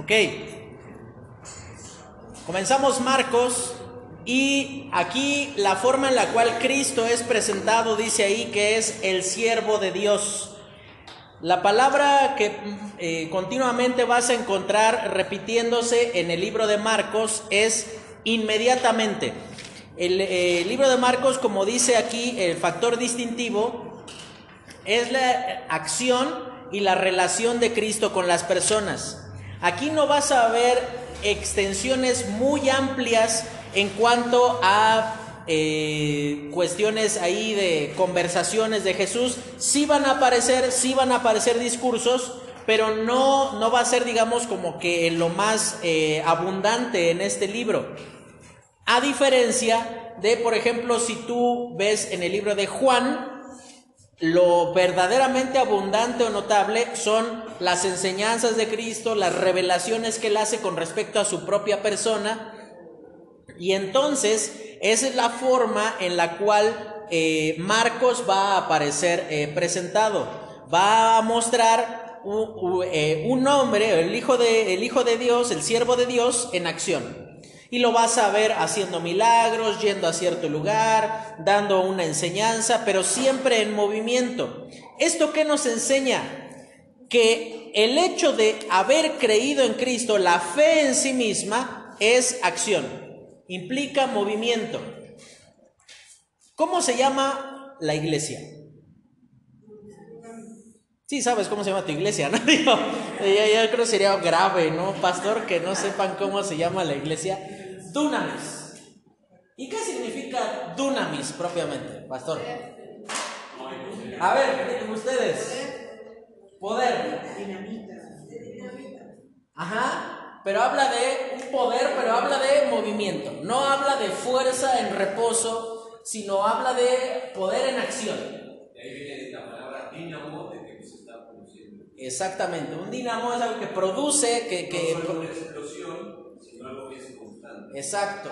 Ok. Comenzamos Marcos y aquí la forma en la cual Cristo es presentado dice ahí que es el siervo de Dios. La palabra que eh, continuamente vas a encontrar repitiéndose en el libro de Marcos es inmediatamente. El eh, libro de Marcos, como dice aquí, el factor distintivo es la acción y la relación de Cristo con las personas. Aquí no vas a ver extensiones muy amplias en cuanto a eh, cuestiones ahí de conversaciones de Jesús. Sí van a aparecer, sí van a aparecer discursos, pero no, no va a ser, digamos, como que lo más eh, abundante en este libro. A diferencia de, por ejemplo, si tú ves en el libro de Juan, lo verdaderamente abundante o notable son las enseñanzas de Cristo, las revelaciones que él hace con respecto a su propia persona. Y entonces esa es la forma en la cual eh, Marcos va a aparecer eh, presentado. Va a mostrar un, eh, un hombre, el hijo, de, el hijo de Dios, el siervo de Dios en acción. Y lo vas a ver haciendo milagros, yendo a cierto lugar, dando una enseñanza, pero siempre en movimiento. ¿Esto qué nos enseña? Que el hecho de haber creído en Cristo, la fe en sí misma, es acción, implica movimiento. ¿Cómo se llama la iglesia? Sí, sabes cómo se llama tu iglesia, ¿no? Yo, creo que sería grave, ¿no? Pastor, que no sepan cómo se llama la iglesia. Dunamis. ¿Y qué significa dunamis propiamente, pastor? A ver, ustedes. Poder. Ajá. Pero habla de un poder, pero habla de movimiento. No habla de fuerza en reposo, sino habla de poder en acción. ahí viene la palabra dinamo de que se está produciendo. Exactamente. Un dinamo es algo que produce, que. que no solo una explosión, sino algo que es Exacto.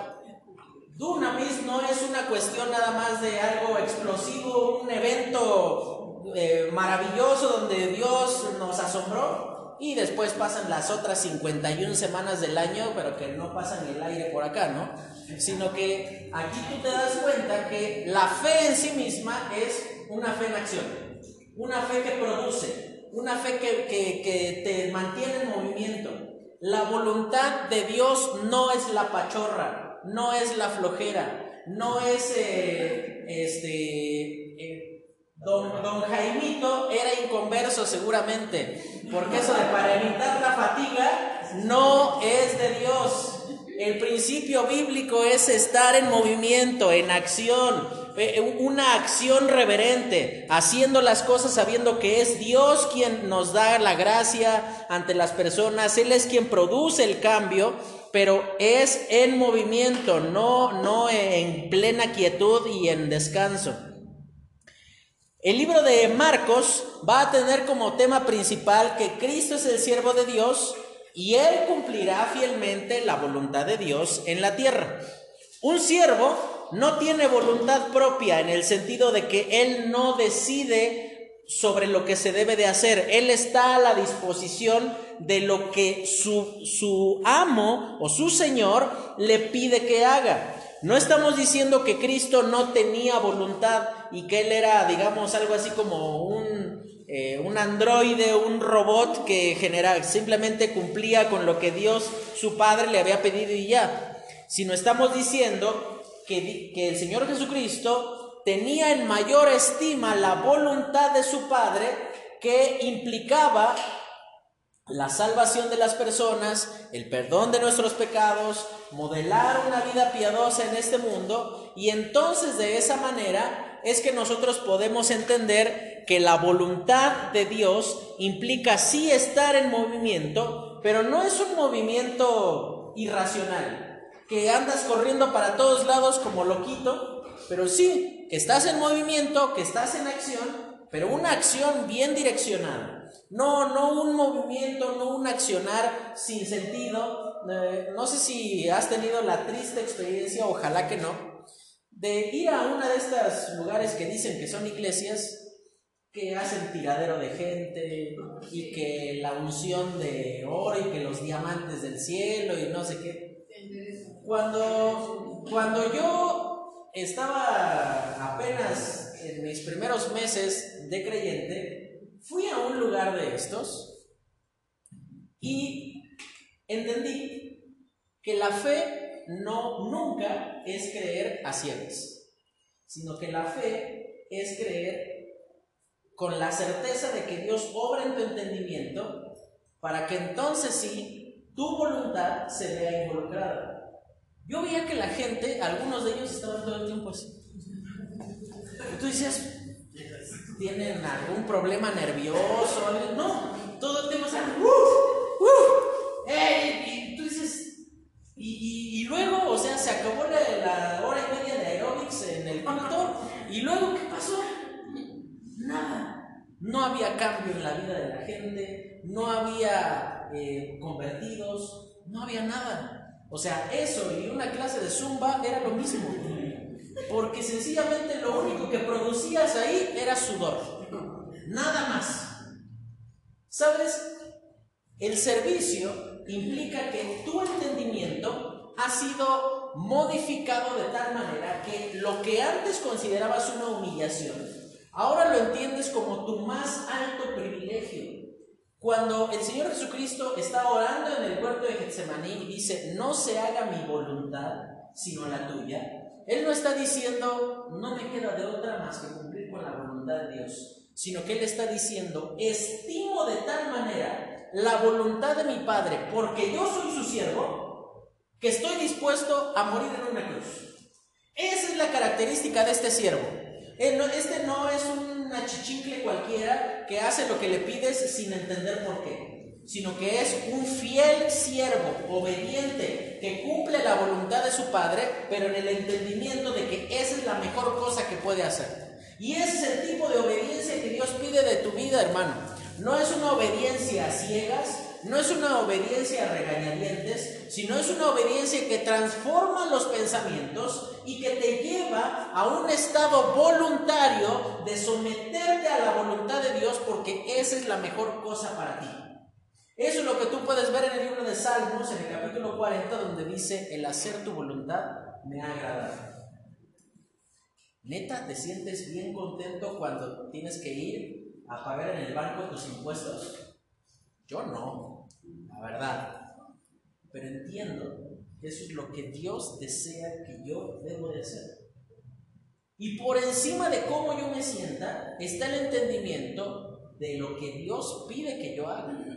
Dunamis no es una cuestión nada más de algo explosivo, un evento eh, maravilloso donde Dios nos asombró y después pasan las otras 51 semanas del año, pero que no pasan el aire por acá, ¿no? Sino que aquí tú te das cuenta que la fe en sí misma es una fe en acción, una fe que produce, una fe que, que, que te mantiene en movimiento, la voluntad de Dios no es la pachorra, no es la flojera, no es eh, este. Don, don Jaimito era inconverso seguramente, porque eso de para evitar la fatiga no es de Dios. El principio bíblico es estar en movimiento, en acción, eh, una acción reverente, haciendo las cosas sabiendo que es Dios quien nos da la gracia ante las personas, Él es quien produce el cambio, pero es en movimiento, no, no en plena quietud y en descanso. El libro de Marcos va a tener como tema principal que Cristo es el siervo de Dios y Él cumplirá fielmente la voluntad de Dios en la tierra. Un siervo no tiene voluntad propia en el sentido de que Él no decide sobre lo que se debe de hacer. Él está a la disposición de lo que su, su amo o su Señor le pide que haga. No estamos diciendo que Cristo no tenía voluntad y que Él era, digamos, algo así como un, eh, un androide, un robot que genera, simplemente cumplía con lo que Dios, su Padre, le había pedido y ya. Sino estamos diciendo que, el Señor Jesucristo tenía en mayor estima la voluntad de su Padre que implicaba la salvación de las personas, el perdón de nuestros pecados, modelar una vida piadosa en este mundo y entonces de esa manera es que nosotros podemos entender que la voluntad de Dios implica sí estar en movimiento, pero no es un movimiento irracional que andas corriendo para todos lados como loquito, pero sí, que estás en movimiento, que estás en acción, pero una acción bien direccionada. No, no un movimiento, no un accionar sin sentido. Eh, no sé si has tenido la triste experiencia, ojalá que no, de ir a una de estos lugares que dicen que son iglesias que hacen tiradero de gente y que la unción de oro y que los diamantes del cielo y no sé qué. Cuando, cuando yo estaba apenas en mis primeros meses de creyente, fui a un lugar de estos y entendí que la fe no nunca es creer a ciegas, sino que la fe es creer con la certeza de que Dios obra en tu entendimiento para que entonces sí tu voluntad se vea involucrada. Yo veía que la gente, algunos de ellos estaban todo el tiempo así. Tú dices, ¿tienen algún problema nervioso? No, todo el tiempo así. ¡Uh! ¡Uh! ¡Ey! Y tú dices, y, luego, o sea, se acabó la, hora y media de aerobics en el culto, y luego, ¿qué pasó? Nada. No había cambio en la vida de la gente, no había eh, convertidos, no había nada. O sea, eso y una clase de zumba era lo mismo. Porque sencillamente lo único que producías ahí era sudor. Nada más. ¿Sabes? El servicio implica que tu entendimiento ha sido modificado de tal manera que lo que antes considerabas una humillación, ahora lo entiendes como tu más alto privilegio. Cuando el Señor Jesucristo está orando en el huerto de Getsemaní y dice, no se haga mi voluntad, sino la tuya, Él no está diciendo, no me queda de otra más que cumplir con la voluntad de Dios, sino que Él está diciendo, estimo de tal manera la voluntad de mi Padre, porque yo soy su siervo, que estoy dispuesto a morir en una cruz. Esa es la característica de este siervo. Este no es un achichincle cualquiera que hace lo que le pides sin entender por qué, sino que es un fiel siervo, obediente, que cumple la voluntad de su Padre, pero en el entendimiento de que esa es la mejor cosa que puede hacer. Y ese es el tipo de obediencia que Dios pide de tu vida, hermano. No es una obediencia a ciegas, no es una obediencia a regañadientes, sino es una obediencia que transforma los pensamientos y que te lleva a un estado voluntario de someterte a la voluntad de Dios porque esa es la mejor cosa para ti. Eso es lo que tú puedes ver en el libro de Salmos, en el capítulo 40, donde dice, el hacer tu voluntad me ha agradado. Neta, ¿te sientes bien contento cuando tienes que ir a pagar en el banco tus impuestos? Yo no, la verdad. Pero entiendo que eso es lo que Dios desea que yo debo de hacer. Y por encima de cómo yo me sienta, está el entendimiento de lo que Dios pide que yo haga.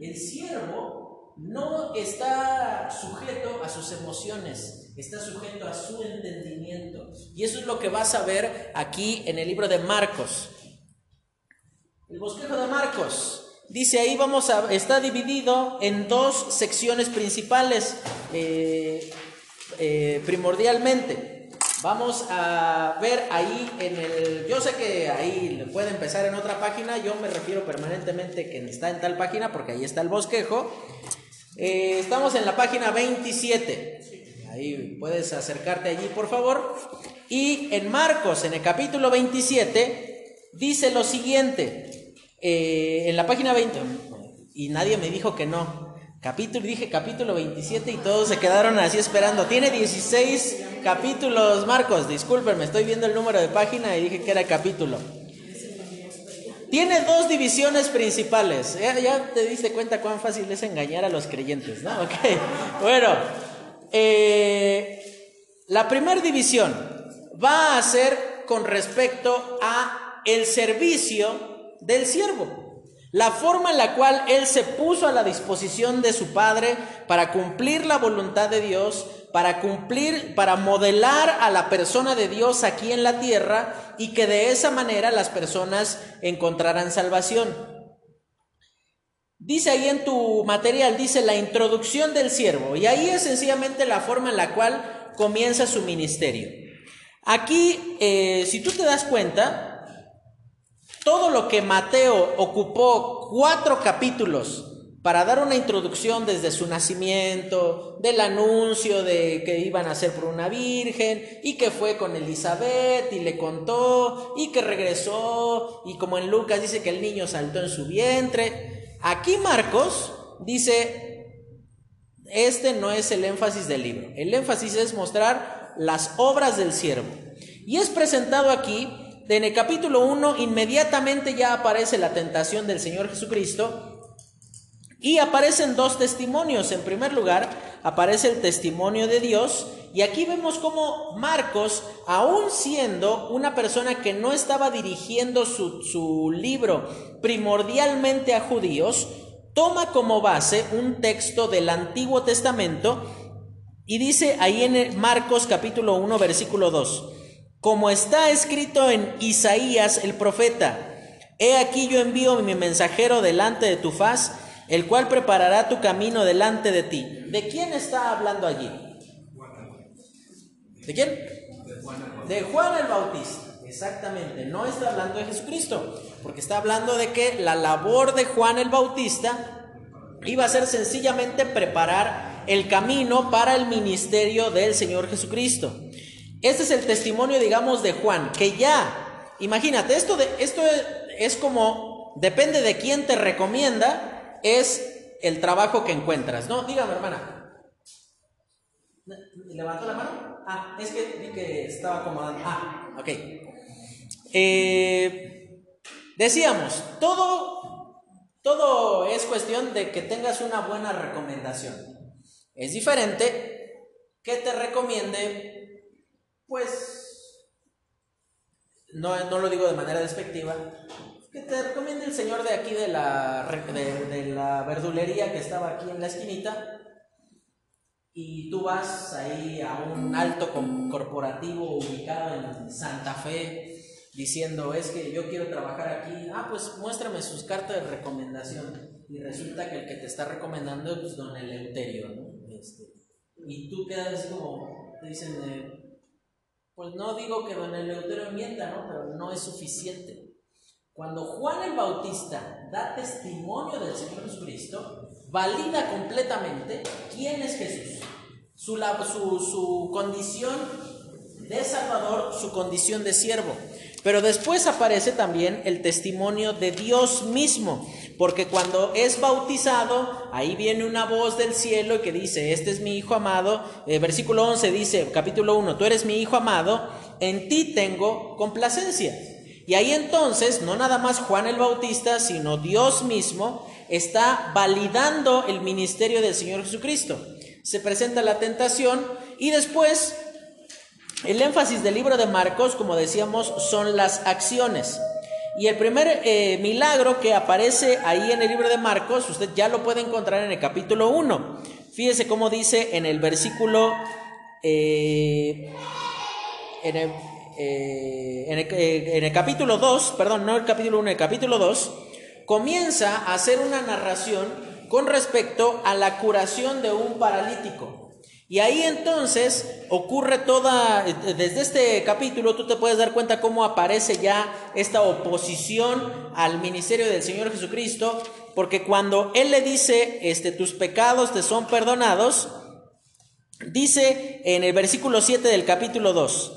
El siervo no está sujeto a sus emociones, está sujeto a su entendimiento. Y eso es lo que vas a ver aquí en el libro de Marcos. El bosquejo de Marcos. Dice ahí vamos a, está dividido en dos secciones principales eh, eh, primordialmente. Vamos a ver ahí en el, yo sé que ahí puede empezar en otra página, yo me refiero permanentemente que está en tal página porque ahí está el bosquejo. Eh, estamos en la página 27. Ahí puedes acercarte allí, por favor. Y en Marcos, en el capítulo 27, dice lo siguiente. Eh, en la página 20, y nadie me dijo que no. Capítulo, dije capítulo 27 y todos se quedaron así esperando. Tiene 16 capítulos, Marcos. Discúlpenme, estoy viendo el número de página y dije que era capítulo. Tiene dos divisiones principales. Ya, te diste cuenta cuán fácil es engañar a los creyentes, ¿no? Ok. Bueno, eh, la primera división va a ser con respecto a el servicio del siervo. La forma en la cual él se puso a la disposición de su padre para cumplir la voluntad de Dios, para cumplir, para modelar a la persona de Dios aquí en la tierra y que de esa manera las personas encontrarán salvación. Dice ahí en tu material, dice la introducción del siervo, y ahí es sencillamente la forma en la cual comienza su ministerio. Aquí, eh, si tú te das cuenta, todo lo que Mateo ocupó cuatro capítulos para dar una introducción desde su nacimiento, del anuncio de que iban a ser por una virgen y que fue con Elizabeth y le contó y que regresó y como en Lucas dice que el niño saltó en su vientre. Aquí Marcos dice, este no es el énfasis del libro, el énfasis es mostrar las obras del siervo. Y es presentado aquí, en el capítulo 1 inmediatamente ya aparece la tentación del Señor Jesucristo y aparecen dos testimonios. En primer lugar, aparece el testimonio de Dios. Y aquí vemos cómo Marcos, aún siendo una persona que no estaba dirigiendo su, su libro primordialmente a judíos, toma como base un texto del Antiguo Testamento y dice ahí en Marcos capítulo 1 versículo 2, como está escrito en Isaías el profeta, he aquí yo envío mi mensajero delante de tu faz, el cual preparará tu camino delante de ti. ¿De quién está hablando allí? ¿De quién? De Juan el Bautista. Exactamente, no está hablando de Jesucristo, porque está hablando de que la labor de Juan el Bautista iba a ser sencillamente preparar el camino para el ministerio del Señor Jesucristo. Este es el testimonio, digamos, de Juan, que ya, imagínate, esto, de, esto es como, depende de quién te recomienda, es el trabajo que encuentras, ¿no? Dígame, hermana. ¿Levantó la mano? Ah, es que vi que estaba acomodando. Ah, ok. Eh, decíamos, todo, todo es cuestión de que tengas una buena recomendación. Es diferente que te recomiende, pues, no, no lo digo de manera despectiva, que te recomiende el señor de aquí de la, de, la verdulería que estaba aquí en la esquinita y tú vas ahí a un alto corporativo ubicado en Santa Fe diciendo es que yo quiero trabajar aquí, ah pues muéstrame sus cartas de recomendación y resulta que el que te está recomendando es don Eleuterio, ¿no? Este, y tú quedas como, te dicen, pues no digo que don Eleuterio mienta, ¿no? Pero no es suficiente. Cuando Juan el Bautista da testimonio del Señor Jesucristo, valida completamente quién es Jesús, su, su, condición de Salvador, su condición de siervo. Pero después aparece también el testimonio de Dios mismo, porque cuando es bautizado, ahí viene una voz del cielo que dice, este es mi Hijo amado. Eh, versículo 11 dice, capítulo 1, tú eres mi Hijo amado, en ti tengo complacencia. Y ahí entonces, no nada más Juan el Bautista, sino Dios mismo está validando el ministerio del Señor Jesucristo. Se presenta la tentación y después el énfasis del libro de Marcos, como decíamos, son las acciones. Y el primer eh, milagro que aparece ahí en el libro de Marcos, usted ya lo puede encontrar en el capítulo 1. Fíjese cómo dice en el versículo... Eh, en el eh, en, el, capítulo 2, perdón, no el capítulo 1, el capítulo 2, comienza a hacer una narración con respecto a la curación de un paralítico. Y ahí entonces ocurre toda, desde este capítulo tú te puedes dar cuenta cómo aparece ya esta oposición al ministerio del Señor Jesucristo, porque cuando Él le dice, este, tus pecados te son perdonados, dice en el versículo 7 del capítulo 2,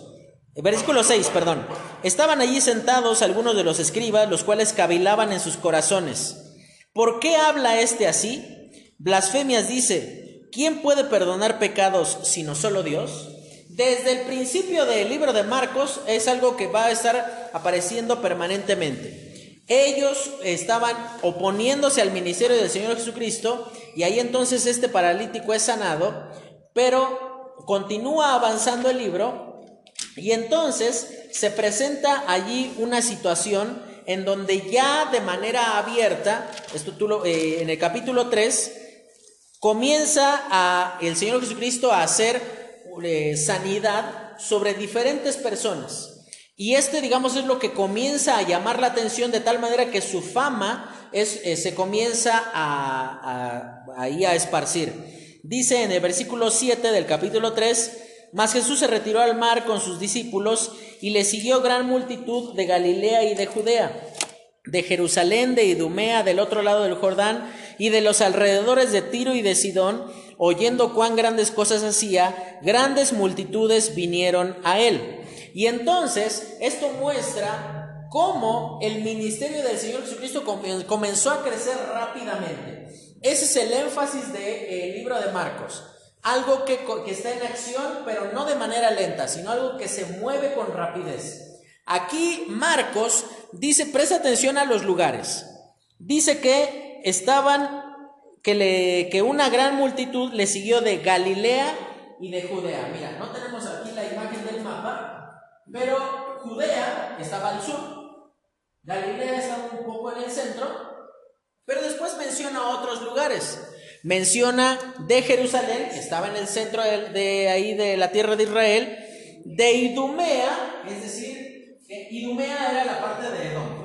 Versículo 6, perdón. Estaban allí sentados algunos de los escribas, los cuales cavilaban en sus corazones. ¿Por qué habla este así? Blasfemias dice, ¿quién puede perdonar pecados sino solo Dios? Desde el principio del libro de Marcos es algo que va a estar apareciendo permanentemente. Ellos estaban oponiéndose al ministerio del Señor Jesucristo y ahí entonces este paralítico es sanado, pero continúa avanzando el libro y entonces se presenta allí una situación en donde ya de manera abierta, esto eh, en el capítulo 3, comienza a, el Señor Jesucristo a hacer eh, sanidad sobre diferentes personas. Y este, digamos, es lo que comienza a llamar la atención de tal manera que su fama es, eh, se comienza a, ahí a esparcir. Dice en el versículo 7 del capítulo 3, mas Jesús se retiró al mar con sus discípulos y le siguió gran multitud de Galilea y de Judea, de Jerusalén, de Idumea, del otro lado del Jordán, y de los alrededores de Tiro y de Sidón, oyendo cuán grandes cosas hacía, grandes multitudes vinieron a él. Y entonces esto muestra cómo el ministerio del Señor Jesucristo comenzó a crecer rápidamente. Ese es el énfasis del libro de Marcos. Algo que, que está en acción, pero no de manera lenta, sino algo que se mueve con rapidez. Aquí Marcos dice, presta atención a los lugares. Dice que estaban, que, le, que una gran multitud le siguió de Galilea y de Judea. Mira, no tenemos aquí la imagen del mapa, pero Judea estaba al sur, Galilea estaba un poco en el centro, pero después menciona otros lugares. Menciona de Jerusalén, que estaba en el centro de, de ahí de la tierra de Israel, de Idumea, es decir, Idumea era la parte de Edom,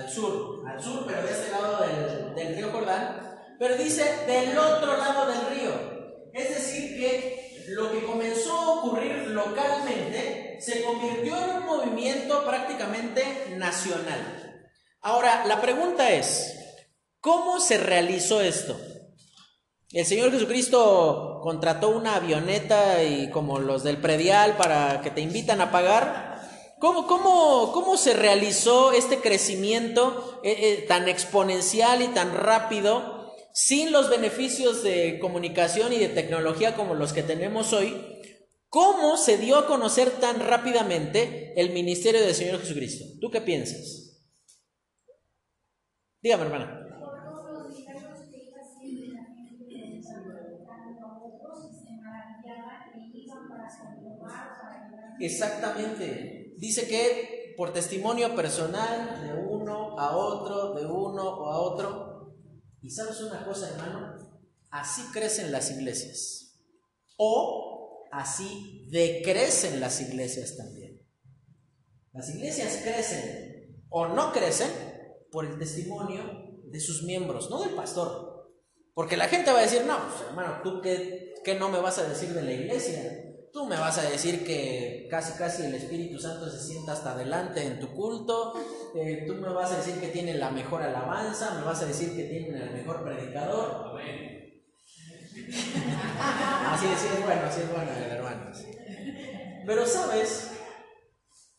al sur, al sur, pero de este lado del, del río Jordán. Pero dice del otro lado del río. Es decir, que lo que comenzó a ocurrir localmente se convirtió en un movimiento prácticamente nacional. Ahora, la pregunta es, ¿cómo se realizó esto? El Señor Jesucristo contrató una avioneta y como los del predial para que te invitan a pagar. ¿Cómo, cómo, cómo se realizó este crecimiento eh, eh, tan exponencial y tan rápido sin los beneficios de comunicación y de tecnología como los que tenemos hoy? ¿Cómo se dio a conocer tan rápidamente el ministerio del Señor Jesucristo? ¿Tú qué piensas? Dígame, hermana. Exactamente. Dice que por testimonio personal de uno a otro, de uno o a otro. Y sabes una cosa, hermano, así crecen las iglesias. O así decrecen las iglesias también. Las iglesias crecen o no crecen por el testimonio de sus miembros, no del pastor. Porque la gente va a decir, no, pues, hermano, ¿tú qué, qué no me vas a decir de la iglesia? Tú me vas a decir que casi casi el Espíritu Santo se sienta hasta adelante en tu culto. Eh, tú me vas a decir que tiene la mejor alabanza. Me vas a decir que tiene el mejor predicador. Amén. así, así es bueno, así es bueno, hermanos. Pero sabes,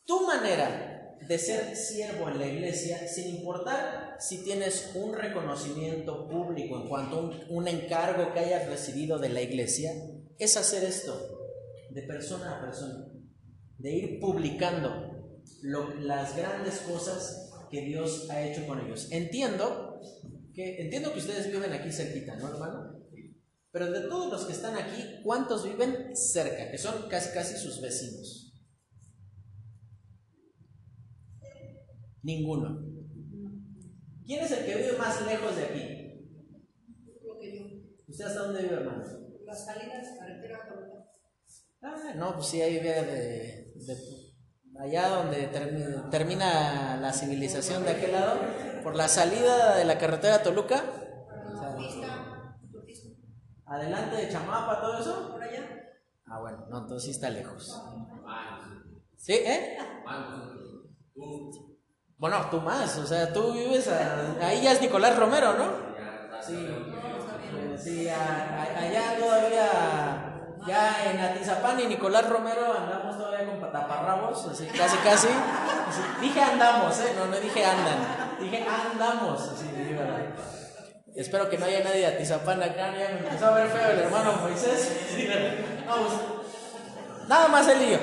tu manera de ser siervo en la iglesia, sin importar si tienes un reconocimiento público en cuanto a un, un encargo que hayas recibido de la iglesia, es hacer esto de persona a persona, de ir publicando las grandes cosas que Dios ha hecho con ellos. Entiendo que, entiendo que ustedes viven aquí cerquita, ¿no, hermano? Pero de todos los que están aquí, ¿cuántos viven cerca? Que son casi casi sus vecinos. Ninguno. ¿Quién es el que vive más lejos de aquí? ¿Usted hasta dónde vive, hermano? Las salidas, carretera Ah, no, pues sí, ahí viene de, allá donde termina, la civilización de aquel lado, por la salida de la carretera Toluca. adelante de Chamapa, todo eso. Por allá. Ah, bueno, no, entonces sí está lejos. ¿Sí? ¿Eh? Bueno, tú más, o sea, tú vives ahí ya es Nicolás Romero, ¿no? Sí, sí allá todavía ya en Atizapán y Nicolás Romero andamos todavía con taparrabos, así casi casi. dije andamos, ¿eh? No, no dije andan. Dije andamos, así, Espero que no haya nadie de Atizapán acá, ya me empezó a ver feo el hermano Moisés. Vamos. Nada más el lío,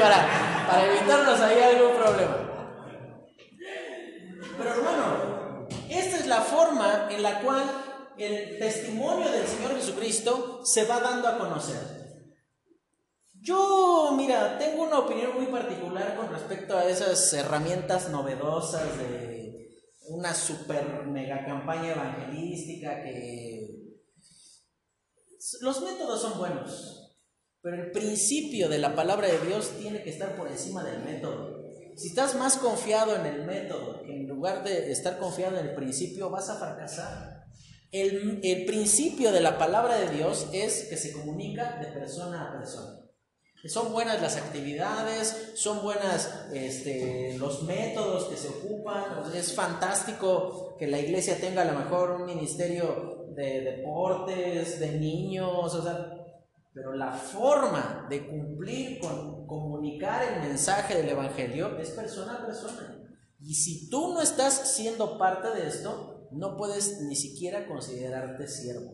para, para evitarnos ahí algún problema. Pero hermano, esta es la forma en la cual el testimonio del Señor Jesucristo se va dando a conocer. Yo, mira, tengo una opinión muy particular con respecto a esas herramientas novedosas de una super mega campaña evangelística que... Los métodos son buenos, pero el principio de la palabra de Dios tiene que estar por encima del método. Si estás más confiado en el método que en lugar de estar confiado en el principio, vas a fracasar. El, principio de la palabra de Dios es que se comunica de persona a persona. Son buenas las actividades, son buenas este, los métodos que se ocupan. Es fantástico que la iglesia tenga a lo mejor un ministerio de deportes, de niños, o sea, pero la forma de cumplir con comunicar el mensaje del Evangelio es persona a persona. Y si tú no estás siendo parte de esto, no puedes ni siquiera considerarte siervo.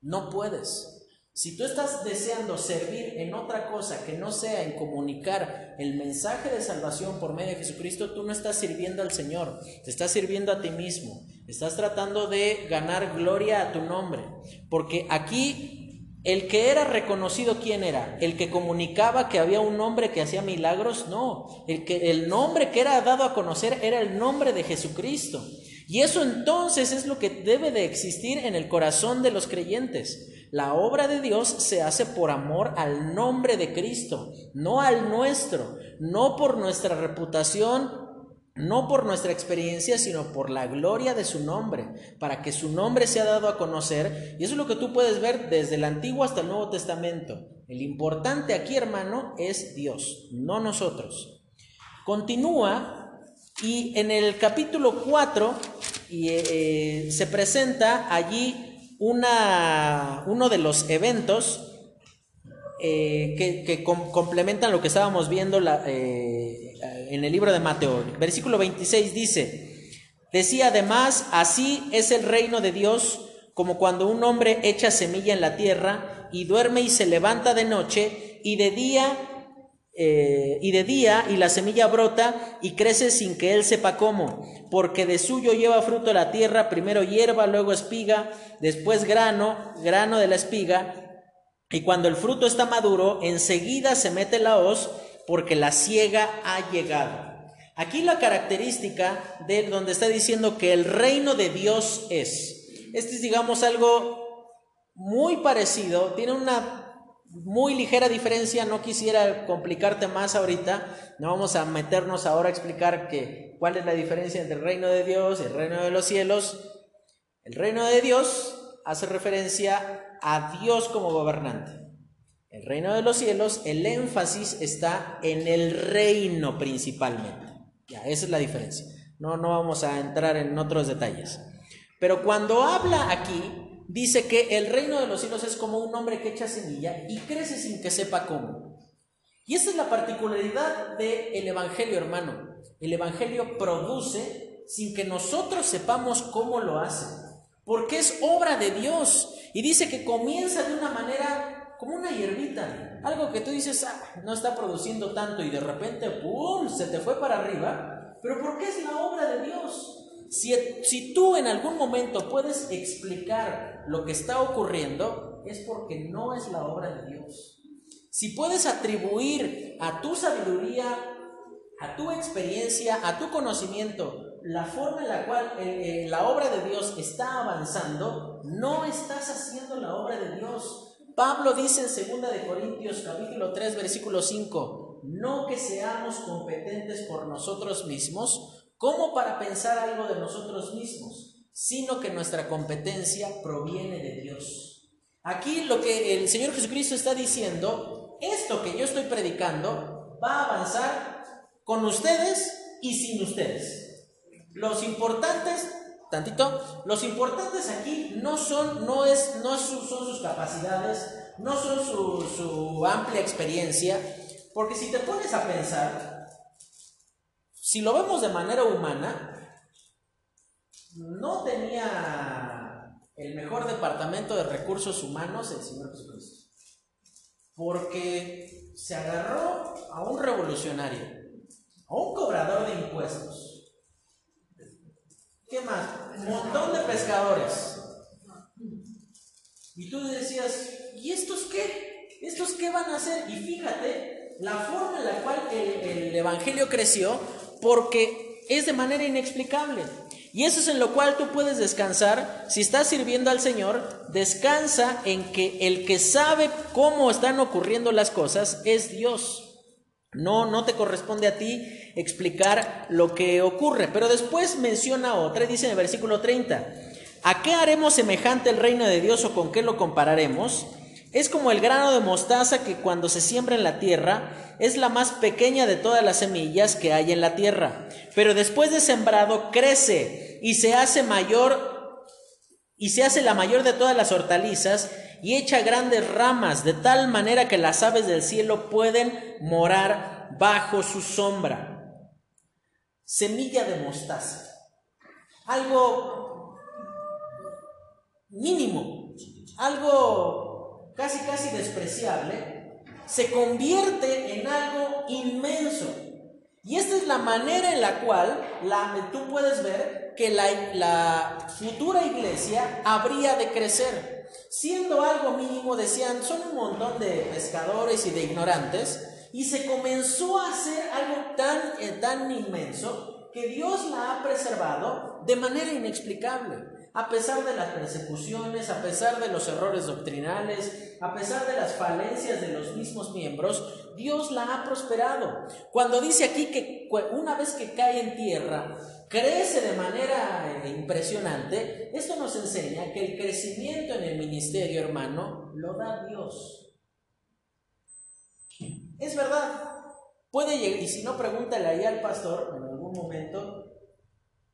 No puedes. Si tú estás deseando servir en otra cosa que no sea en comunicar el mensaje de salvación por medio de Jesucristo, tú no estás sirviendo al Señor, te estás sirviendo a ti mismo, estás tratando de ganar gloria a tu nombre, porque aquí el que era reconocido, ¿quién era? El que comunicaba que había un hombre que hacía milagros, no, el, que, el nombre que era dado a conocer era el nombre de Jesucristo. Y eso entonces es lo que debe de existir en el corazón de los creyentes. La obra de Dios se hace por amor al nombre de Cristo, no al nuestro, no por nuestra reputación, no por nuestra experiencia, sino por la gloria de su nombre, para que su nombre sea dado a conocer. Y eso es lo que tú puedes ver desde el Antiguo hasta el Nuevo Testamento. El importante aquí, hermano, es Dios, no nosotros. Continúa y en el capítulo 4 y, eh, se presenta allí una, uno de los eventos eh, que, complementan lo que estábamos viendo eh, en el libro de Mateo. Versículo 26 dice, decía además, así es el reino de Dios como cuando un hombre echa semilla en la tierra y duerme y se levanta de noche y de día eh, y de día y la semilla brota y crece sin que él sepa cómo, porque de suyo lleva fruto la tierra, primero hierba, luego espiga, después grano, grano de la espiga, y cuando el fruto está maduro, enseguida se mete la hoz, porque la ciega ha llegado. Aquí la característica de donde está diciendo que el reino de Dios es. Este es, digamos, algo muy parecido, tiene una muy ligera diferencia, no quisiera complicarte más ahorita, no vamos a meternos ahora a explicar que, cuál es la diferencia entre el reino de Dios y el reino de los cielos. El reino de Dios hace referencia a Dios como gobernante. El reino de los cielos, el énfasis está en el reino principalmente. Ya, esa es la diferencia. No, no vamos a entrar en otros detalles. Pero cuando habla aquí dice que el reino de los cielos es como un hombre que echa semilla y crece sin que sepa cómo. Y esa es la particularidad del Evangelio, hermano. El Evangelio produce sin que nosotros sepamos cómo lo hace, porque es obra de Dios. Y dice que comienza de una manera como una hierbita, algo que tú dices, ah, no está produciendo tanto y de repente, ¡pum!, se te fue para arriba. Pero ¿por qué es la obra de Dios? Si, tú en algún momento puedes explicar lo que está ocurriendo, es porque no es la obra de Dios. Si puedes atribuir a tu sabiduría, a tu experiencia, a tu conocimiento, la forma en la cual eh, eh, la obra de Dios está avanzando, no estás haciendo la obra de Dios. Pablo dice en 2 de Corintios capítulo 3 versículo 5, no que seamos competentes por nosotros mismos, como para pensar algo de nosotros mismos, sino que nuestra competencia proviene de Dios. Aquí lo que el Señor Jesucristo está diciendo, esto que yo estoy predicando va a avanzar con ustedes y sin ustedes. Los importantes, tantito, los importantes aquí no son, no es, no son sus capacidades, no son su, su amplia experiencia, porque si te pones a pensar, si lo vemos de manera humana, no tenía el mejor departamento de recursos humanos el Señor Jesucristo. Porque se agarró a un revolucionario, a un cobrador de impuestos. ¿Qué más? Un montón de pescadores. Y tú decías, ¿y estos qué? ¿Estos qué van a hacer? Y fíjate, la forma en la cual el, el Evangelio creció porque es de manera inexplicable. Y eso es en lo cual tú puedes descansar. Si estás sirviendo al Señor, descansa en que el que sabe cómo están ocurriendo las cosas es Dios. No, no te corresponde a ti explicar lo que ocurre. Pero después menciona otra, dice en el versículo 30, ¿a qué haremos semejante el reino de Dios o con qué lo compararemos? Es como el grano de mostaza que cuando se siembra en la tierra es la más pequeña de todas las semillas que hay en la tierra, pero después de sembrado crece y se hace mayor y se hace la mayor de todas las hortalizas y echa grandes ramas, de tal manera que las aves del cielo pueden morar bajo su sombra. Semilla de mostaza. Algo mínimo, algo casi casi despreciable, se convierte en algo inmenso. Y esta es la manera en la cual la, tú puedes ver que la, la futura iglesia habría de crecer. Siendo algo mínimo, decían, son un montón de pescadores y de ignorantes, y se comenzó a hacer algo tan, eh, tan inmenso que Dios la ha preservado de manera inexplicable. A pesar de las persecuciones, a pesar de los errores doctrinales, a pesar de las falencias de los mismos miembros, Dios la ha prosperado. Cuando dice aquí que una vez que cae en tierra, crece de manera eh, impresionante, esto nos enseña que el crecimiento en el ministerio, hermano, lo da Dios. Es verdad. Puede llegar, y si no, pregúntale ahí al pastor en algún momento,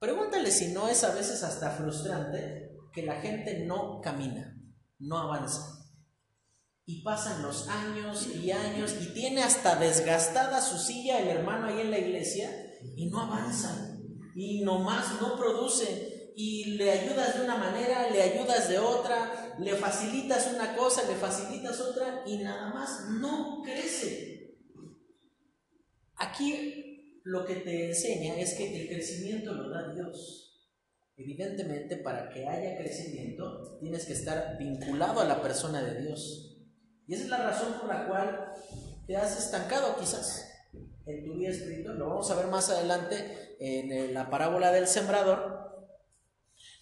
pregúntale si no es a veces hasta frustrante que la gente no camina, no avanza. Y pasan los años y años y tiene hasta desgastada su silla el hermano ahí en la iglesia y no avanza y nomás no produce y le ayudas de una manera, le ayudas de otra, le facilitas una cosa, le facilitas otra y nada más no crece. Aquí lo que te enseña es que el crecimiento lo da Dios. Evidentemente, para que haya crecimiento, tienes que estar vinculado a la persona de Dios. Y esa es la razón por la cual te has estancado quizás en tu vida espiritual. Lo vamos a ver más adelante en la parábola del sembrador,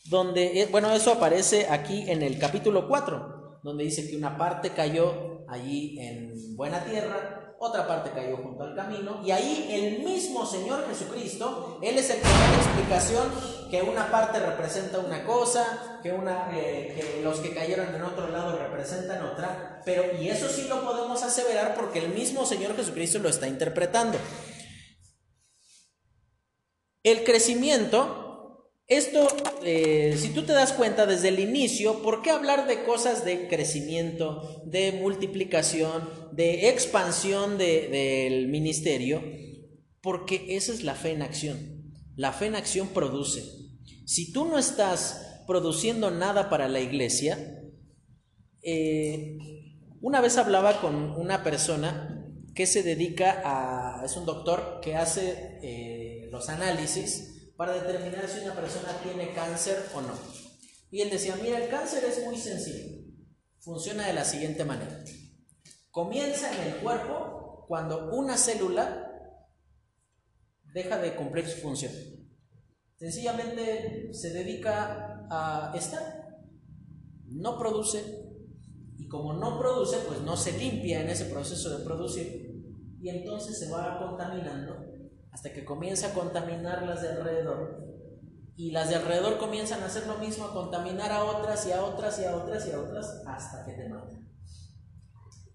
donde, eh, bueno, eso aparece aquí en el capítulo 4, donde dice que una parte cayó allí en buena tierra, otra parte cayó junto al camino, y ahí el mismo Señor Jesucristo, Él es el que da la explicación que una parte representa una cosa, que, una, eh, que los que cayeron en otro lado representan otra, pero y eso sí lo podemos aseverar porque el mismo Señor Jesucristo lo está interpretando. El crecimiento esto, eh, si tú te das cuenta desde el inicio, ¿por qué hablar de cosas de crecimiento, de multiplicación, de expansión del ministerio? Porque esa es la fe en acción. La fe en acción produce. Si tú no estás produciendo nada para la iglesia, eh, una vez hablaba con una persona que se dedica a, es un doctor que hace eh, los análisis para determinar si una persona tiene cáncer o no. Y él decía, mira, el cáncer es muy sencillo. Funciona de la siguiente manera. Comienza en el cuerpo cuando una célula deja de cumplir su función. Sencillamente se dedica a estar. No produce. Y como no produce, pues no se limpia en ese proceso de producir. Y entonces se va contaminando hasta que comienza a contaminar las de alrededor. Y las de alrededor comienzan a hacer lo mismo, a contaminar a otras y a otras y a otras y a otras hasta que te matan.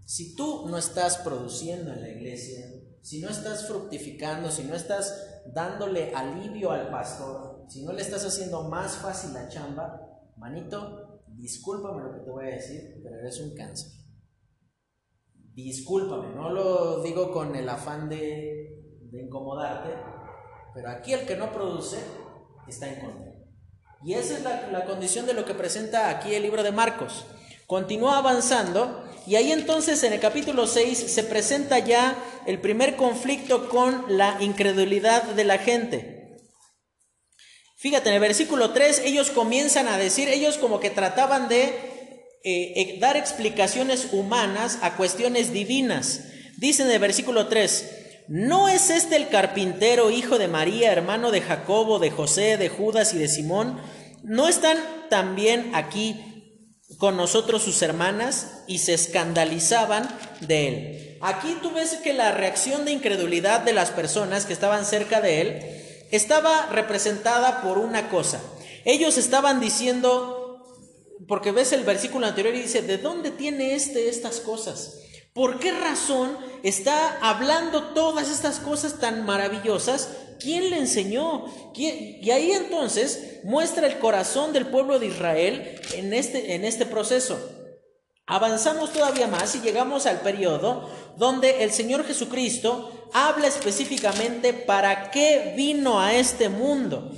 Si tú no estás produciendo en la iglesia, si no estás fructificando, si no estás dándole alivio al pastor, si no le estás haciendo más fácil la chamba, manito, discúlpame lo que te voy a decir, pero eres un cáncer. Discúlpame, no lo digo con el afán de de incomodarte, pero aquí el que no produce está en contra. Y esa es la, la condición de lo que presenta aquí el libro de Marcos. Continúa avanzando y ahí entonces en el capítulo 6 se presenta ya el primer conflicto con la incredulidad de la gente. Fíjate, en el versículo 3 ellos comienzan a decir, ellos como que trataban de eh, eh, dar explicaciones humanas a cuestiones divinas. Dice en el versículo 3, ¿No es este el carpintero, hijo de María, hermano de Jacobo, de José, de Judas y de Simón? ¿No están también aquí con nosotros sus hermanas? Y se escandalizaban de él. Aquí tú ves que la reacción de incredulidad de las personas que estaban cerca de él estaba representada por una cosa. Ellos estaban diciendo, porque ves el versículo anterior y dice, ¿de dónde tiene este estas cosas? ¿Por qué razón está hablando todas estas cosas tan maravillosas ¿Quién le enseñó? Y ahí entonces muestra el corazón del pueblo de Israel en este, en este proceso. Avanzamos todavía más y llegamos al periodo donde el Señor Jesucristo habla específicamente para qué vino a este mundo.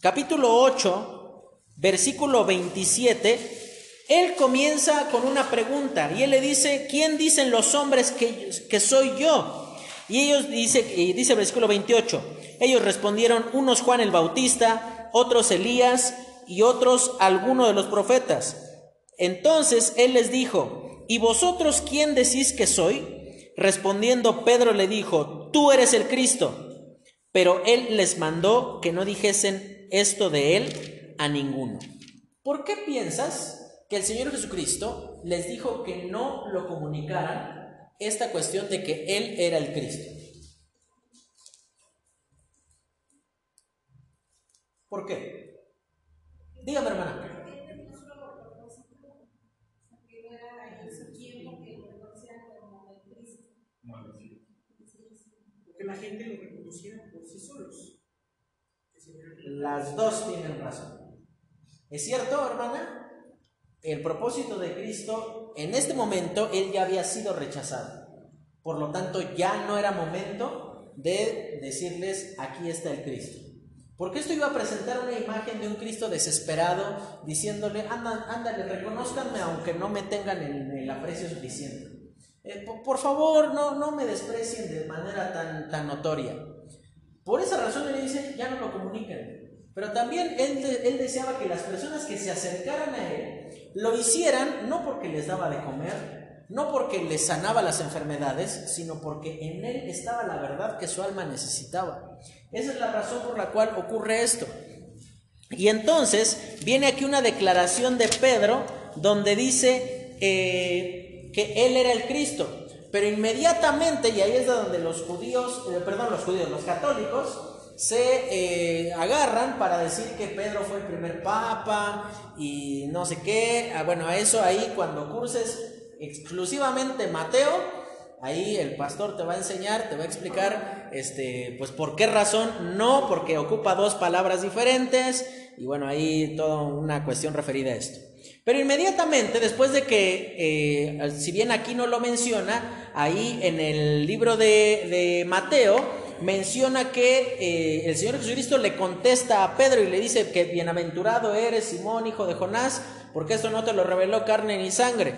Capítulo 8, versículo 27, él comienza con una pregunta y él le dice, ¿quién dicen los hombres que, soy yo? Y ellos dice, y dice el versículo 28, ellos respondieron, unos Juan el Bautista, otros Elías y otros alguno de los profetas. Entonces él les dijo, ¿y vosotros quién decís que soy? Respondiendo Pedro le dijo, tú eres el Cristo. Pero él les mandó que no dijesen esto de él a ninguno. ¿Por qué piensas que el Señor Jesucristo les dijo que no lo comunicaran esta cuestión de que Él era el Cristo. ¿Por qué? Dígame, hermana. Porque la gente lo reconociera por sí solos. Las dos tienen razón. ¿Es cierto, hermana? El propósito de Cristo, en este momento, Él ya había sido rechazado. Por lo tanto, ya no era momento de decirles, aquí está el Cristo. Porque esto iba a presentar una imagen de un Cristo desesperado, diciéndole, ándale, reconozcanme aunque no me tengan el, aprecio suficiente. Eh, por, favor, no, no me desprecien de manera tan, tan notoria. Por esa razón él dice, ya no lo comuniquen. Pero también él, él deseaba que las personas que se acercaran a él lo hicieran no porque les daba de comer, no porque les sanaba las enfermedades, sino porque en él estaba la verdad que su alma necesitaba. Esa es la razón por la cual ocurre esto. Y entonces viene aquí una declaración de Pedro donde dice eh, que él era el Cristo. Pero inmediatamente, y ahí es donde los judíos, eh, perdón, los judíos, los católicos, se eh, agarran para decir que Pedro fue el primer papa y no sé qué. Ah, bueno, a eso ahí cuando curses exclusivamente Mateo, ahí el pastor te va a enseñar, te va a explicar, este, pues por qué razón no, porque ocupa dos palabras diferentes y bueno, ahí toda una cuestión referida a esto. Pero inmediatamente, después de que, eh, si bien aquí no lo menciona, ahí en el libro de, de Mateo, menciona que eh, el Señor Jesucristo le contesta a Pedro y le dice que bienaventurado eres Simón, hijo de Jonás, porque esto no te lo reveló carne ni sangre.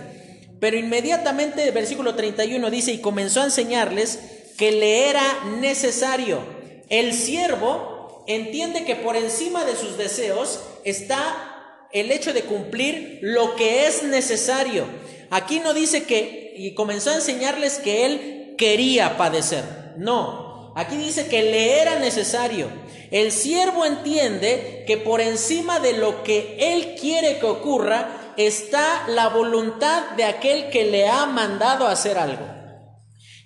Pero inmediatamente versículo 31 dice, y comenzó a enseñarles que le era necesario. El siervo entiende que por encima de sus deseos está el hecho de cumplir lo que es necesario. Aquí no dice que, y comenzó a enseñarles que él quería padecer. No, Aquí dice que le era necesario. El siervo entiende que por encima de lo que él quiere que ocurra está la voluntad de aquel que le ha mandado hacer algo.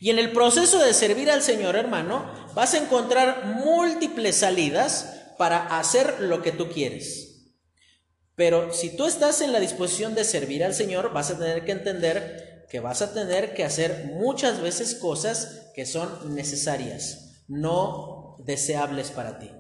Y en el proceso de servir al Señor, hermano, vas a encontrar múltiples salidas para hacer lo que tú quieres. Pero si tú estás en la disposición de servir al Señor, vas a tener que entender que vas a tener que hacer muchas veces cosas que son necesarias, no deseables para ti.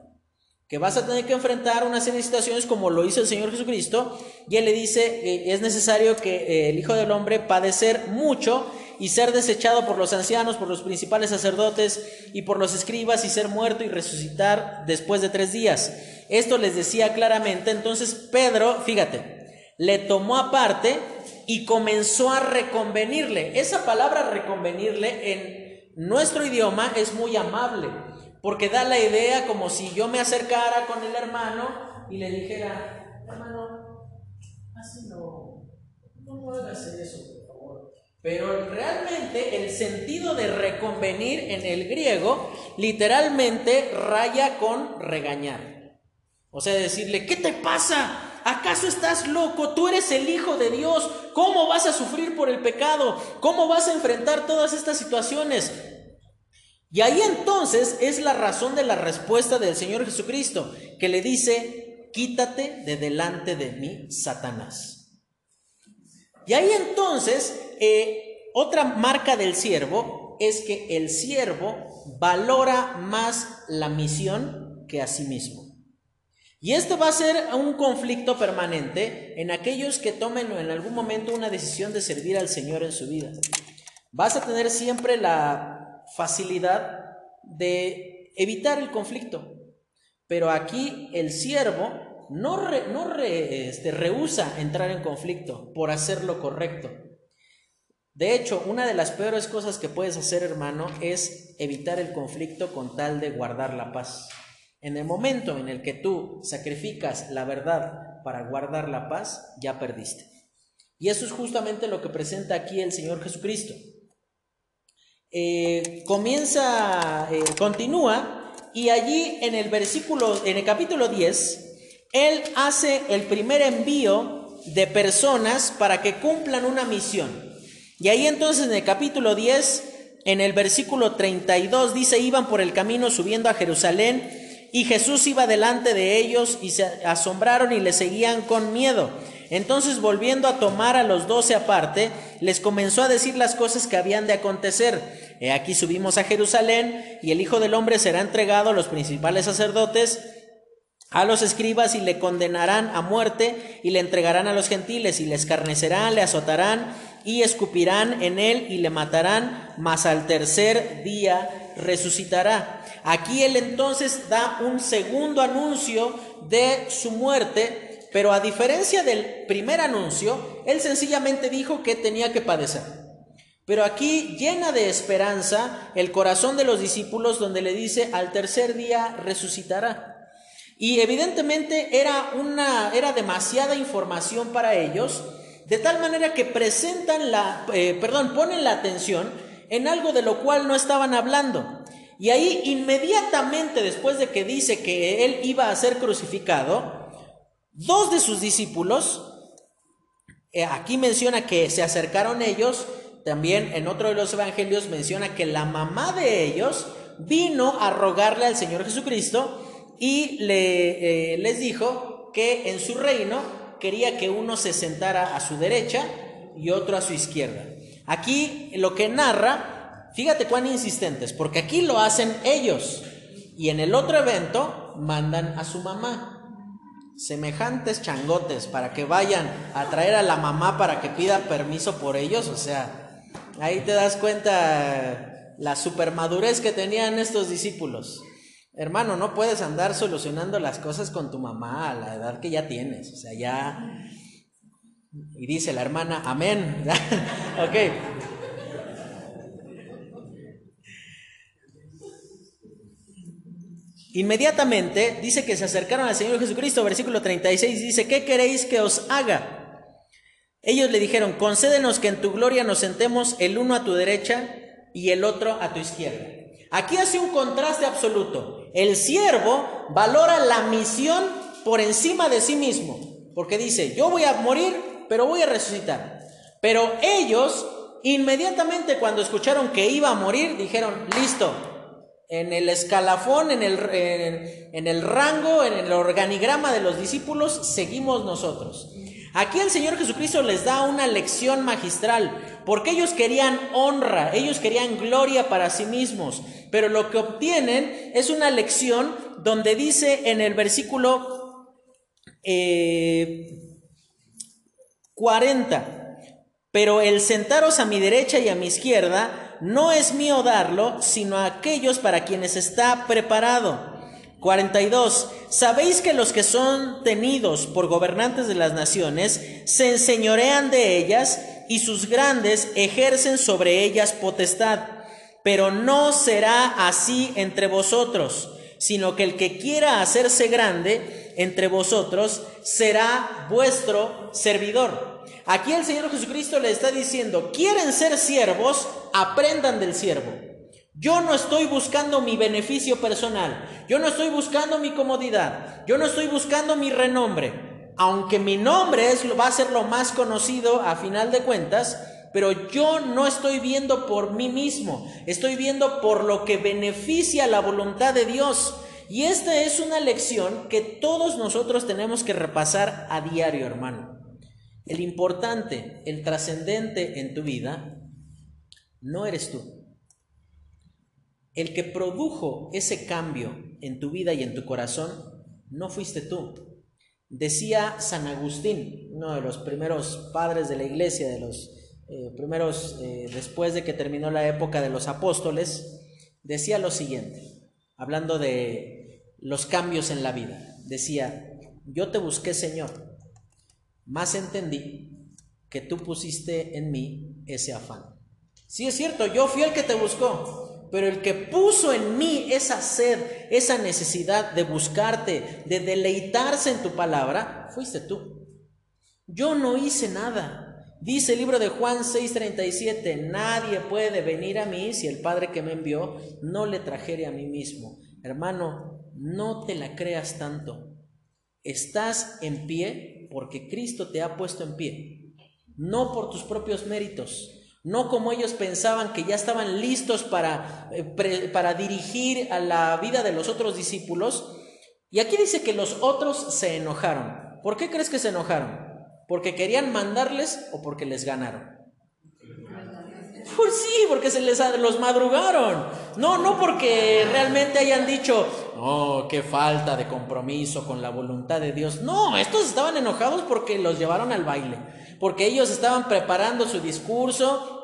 Que vas a tener que enfrentar una serie de situaciones como lo hizo el Señor Jesucristo, y Él le dice, es necesario que eh, el Hijo del Hombre padecer mucho y ser desechado por los ancianos, por los principales sacerdotes y por los escribas y ser muerto y resucitar después de tres días. Esto les decía claramente, entonces Pedro, fíjate, le tomó aparte y comenzó a reconvenirle. Esa palabra reconvenirle en nuestro idioma es muy amable, porque da la idea como si yo me acercara con el hermano y le dijera, hermano, así no, no hagas eso, por favor. Pero realmente el sentido de reconvenir en el griego literalmente raya con regañar. O sea, decirle, ¿qué te pasa? ¿Acaso estás loco? Tú eres el Hijo de Dios. ¿Cómo vas a sufrir por el pecado? ¿Cómo vas a enfrentar todas estas situaciones? Y ahí entonces es la razón de la respuesta del Señor Jesucristo, que le dice, quítate de delante de mí, Satanás. Y ahí entonces, eh, otra marca del siervo es que el siervo valora más la misión que a sí mismo. Y este va a ser un conflicto permanente en aquellos que tomen en algún momento una decisión de servir al Señor en su vida. Vas a tener siempre la facilidad de evitar el conflicto. Pero aquí el siervo no, no este, rehúsa entrar en conflicto por hacer lo correcto. De hecho, una de las peores cosas que puedes hacer, hermano, es evitar el conflicto con tal de guardar la paz. En el momento en el que tú sacrificas la verdad para guardar la paz, ya perdiste. Y eso es justamente lo que presenta aquí el Señor Jesucristo. Eh, comienza, eh, continúa, y allí en el versículo, en el capítulo 10, Él hace el primer envío de personas para que cumplan una misión. Y ahí entonces en el capítulo 10, en el versículo 32, dice, iban por el camino subiendo a Jerusalén y Jesús iba delante de ellos y se asombraron y le seguían con miedo. Entonces volviendo a tomar a los doce aparte, les comenzó a decir las cosas que habían de acontecer. He aquí subimos a Jerusalén y el Hijo del Hombre será entregado a los principales sacerdotes a los escribas y le condenarán a muerte y le entregarán a los gentiles y le escarnecerán, le azotarán y escupirán en él y le matarán, mas al tercer día resucitará. Aquí él entonces da un segundo anuncio de su muerte, pero a diferencia del primer anuncio, él sencillamente dijo que tenía que padecer. Pero aquí llena de esperanza el corazón de los discípulos donde le dice, al tercer día resucitará. Y evidentemente era una era demasiada información para ellos, de tal manera que presentan la eh, perdón, ponen la atención en algo de lo cual no estaban hablando. Y ahí inmediatamente después de que dice que él iba a ser crucificado, dos de sus discípulos eh, aquí menciona que se acercaron ellos, también en otro de los evangelios menciona que la mamá de ellos vino a rogarle al Señor Jesucristo y le, eh, les dijo que en su reino quería que uno se sentara a su derecha y otro a su izquierda. Aquí lo que narra, fíjate cuán insistentes, porque aquí lo hacen ellos y en el otro evento mandan a su mamá. Semejantes changotes para que vayan a traer a la mamá para que pida permiso por ellos, o sea, ahí te das cuenta la supermadurez que tenían estos discípulos. Hermano, no puedes andar solucionando las cosas con tu mamá a la edad que ya tienes. O sea, ya... Y dice la hermana, amén. ok. Inmediatamente dice que se acercaron al Señor Jesucristo, versículo 36, dice, ¿qué queréis que os haga? Ellos le dijeron, concédenos que en tu gloria nos sentemos el uno a tu derecha y el otro a tu izquierda. Aquí hace un contraste absoluto. El siervo valora la misión por encima de sí mismo, porque dice, yo voy a morir, pero voy a resucitar. Pero ellos, inmediatamente cuando escucharon que iba a morir, dijeron, listo, en el escalafón, en el, en el rango, en el organigrama de los discípulos, seguimos nosotros. Aquí el Señor Jesucristo les da una lección magistral, porque ellos querían honra, ellos querían gloria para sí mismos, pero lo que obtienen es una lección donde dice en el versículo 40, eh, pero el sentaros a mi derecha y a mi izquierda no es mío darlo, sino a aquellos para quienes está preparado. 42. Sabéis que los que son tenidos por gobernantes de las naciones se enseñorean de ellas y sus grandes ejercen sobre ellas potestad. Pero no será así entre vosotros, sino que el que quiera hacerse grande entre vosotros será vuestro servidor. Aquí el Señor Jesucristo le está diciendo, quieren ser siervos, aprendan del siervo. Yo no estoy buscando mi beneficio personal, yo no estoy buscando mi comodidad, yo no estoy buscando mi renombre, aunque mi nombre es, va a ser lo más conocido a final de cuentas, pero yo no estoy viendo por mí mismo, estoy viendo por lo que beneficia la voluntad de Dios. Y esta es una lección que todos nosotros tenemos que repasar a diario, hermano. El importante, el trascendente en tu vida, no eres tú el que produjo ese cambio en tu vida y en tu corazón no fuiste tú. Decía San Agustín, uno de los primeros padres de la iglesia, de los eh, primeros, eh, después de que terminó la época de los apóstoles, decía lo siguiente, hablando de los cambios en la vida. Decía, yo te busqué, Señor, más entendí que tú pusiste en mí ese afán. Sí es cierto, yo fui el que te buscó, pero el que puso en mí esa sed, esa necesidad de buscarte, de deleitarse en tu palabra, fuiste tú. Yo no hice nada. Dice el libro de Juan 6:37, nadie puede venir a mí si el Padre que me envió no le trajere a mí mismo. Hermano, no te la creas tanto. Estás en pie porque Cristo te ha puesto en pie, no por tus propios méritos, no como ellos pensaban que ya estaban listos para, eh, para dirigir a la vida de los otros discípulos. Y aquí dice que los otros se enojaron. ¿Por qué crees que se enojaron? ¿Porque querían mandarles o porque les ganaron? Pues sí, porque se les los madrugaron. No, no porque realmente hayan dicho, oh, qué falta de compromiso con la voluntad de Dios. No, estos estaban enojados porque los llevaron al baile, porque ellos estaban preparando su discurso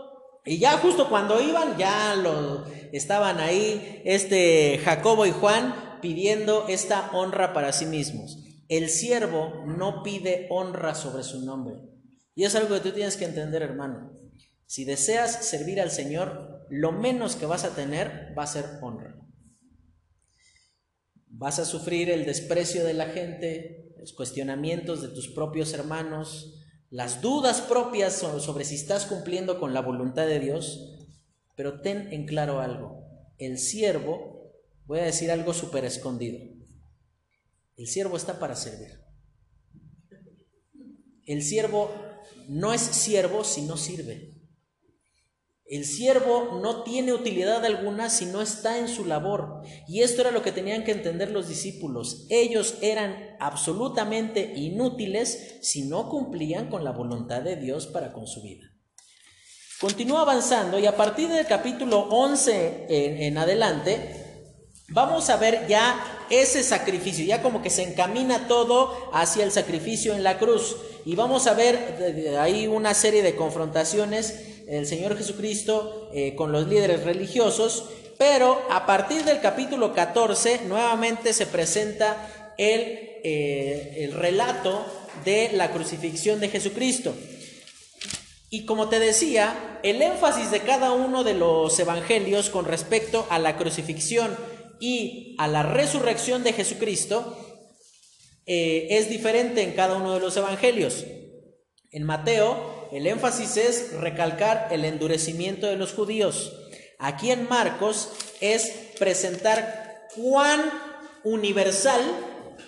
y ya justo cuando iban, ya lo estaban ahí, este Jacobo y Juan pidiendo esta honra para sí mismos. El siervo no pide honra sobre su nombre. Y es algo que tú tienes que entender, hermano. Si deseas servir al Señor, lo menos que vas a tener va a ser honra. Vas a sufrir el desprecio de la gente, los cuestionamientos de tus propios hermanos, las dudas propias sobre si estás cumpliendo con la voluntad de Dios, pero ten en claro algo. El siervo, voy a decir algo súper escondido, el siervo está para servir. El siervo no es siervo si no sirve. El siervo no tiene utilidad alguna si no está en su labor. Y esto era lo que tenían que entender los discípulos. Ellos eran absolutamente inútiles si no cumplían con la voluntad de Dios para con su vida. Continúa avanzando y a partir del capítulo 11 en, en adelante, Vamos a ver ya ese sacrificio, ya como que se encamina todo hacia el sacrificio en la cruz. Y vamos a ver ahí una serie de confrontaciones el Señor Jesucristo eh, con los líderes religiosos, pero a partir del capítulo 14 nuevamente se presenta el, eh, el relato de la crucifixión de Jesucristo. Y como te decía, el énfasis de cada uno de los evangelios con respecto a la crucifixión y a la resurrección de Jesucristo eh, es diferente en cada uno de los evangelios. En Mateo el énfasis es recalcar el endurecimiento de los judíos. Aquí en Marcos es presentar cuán universal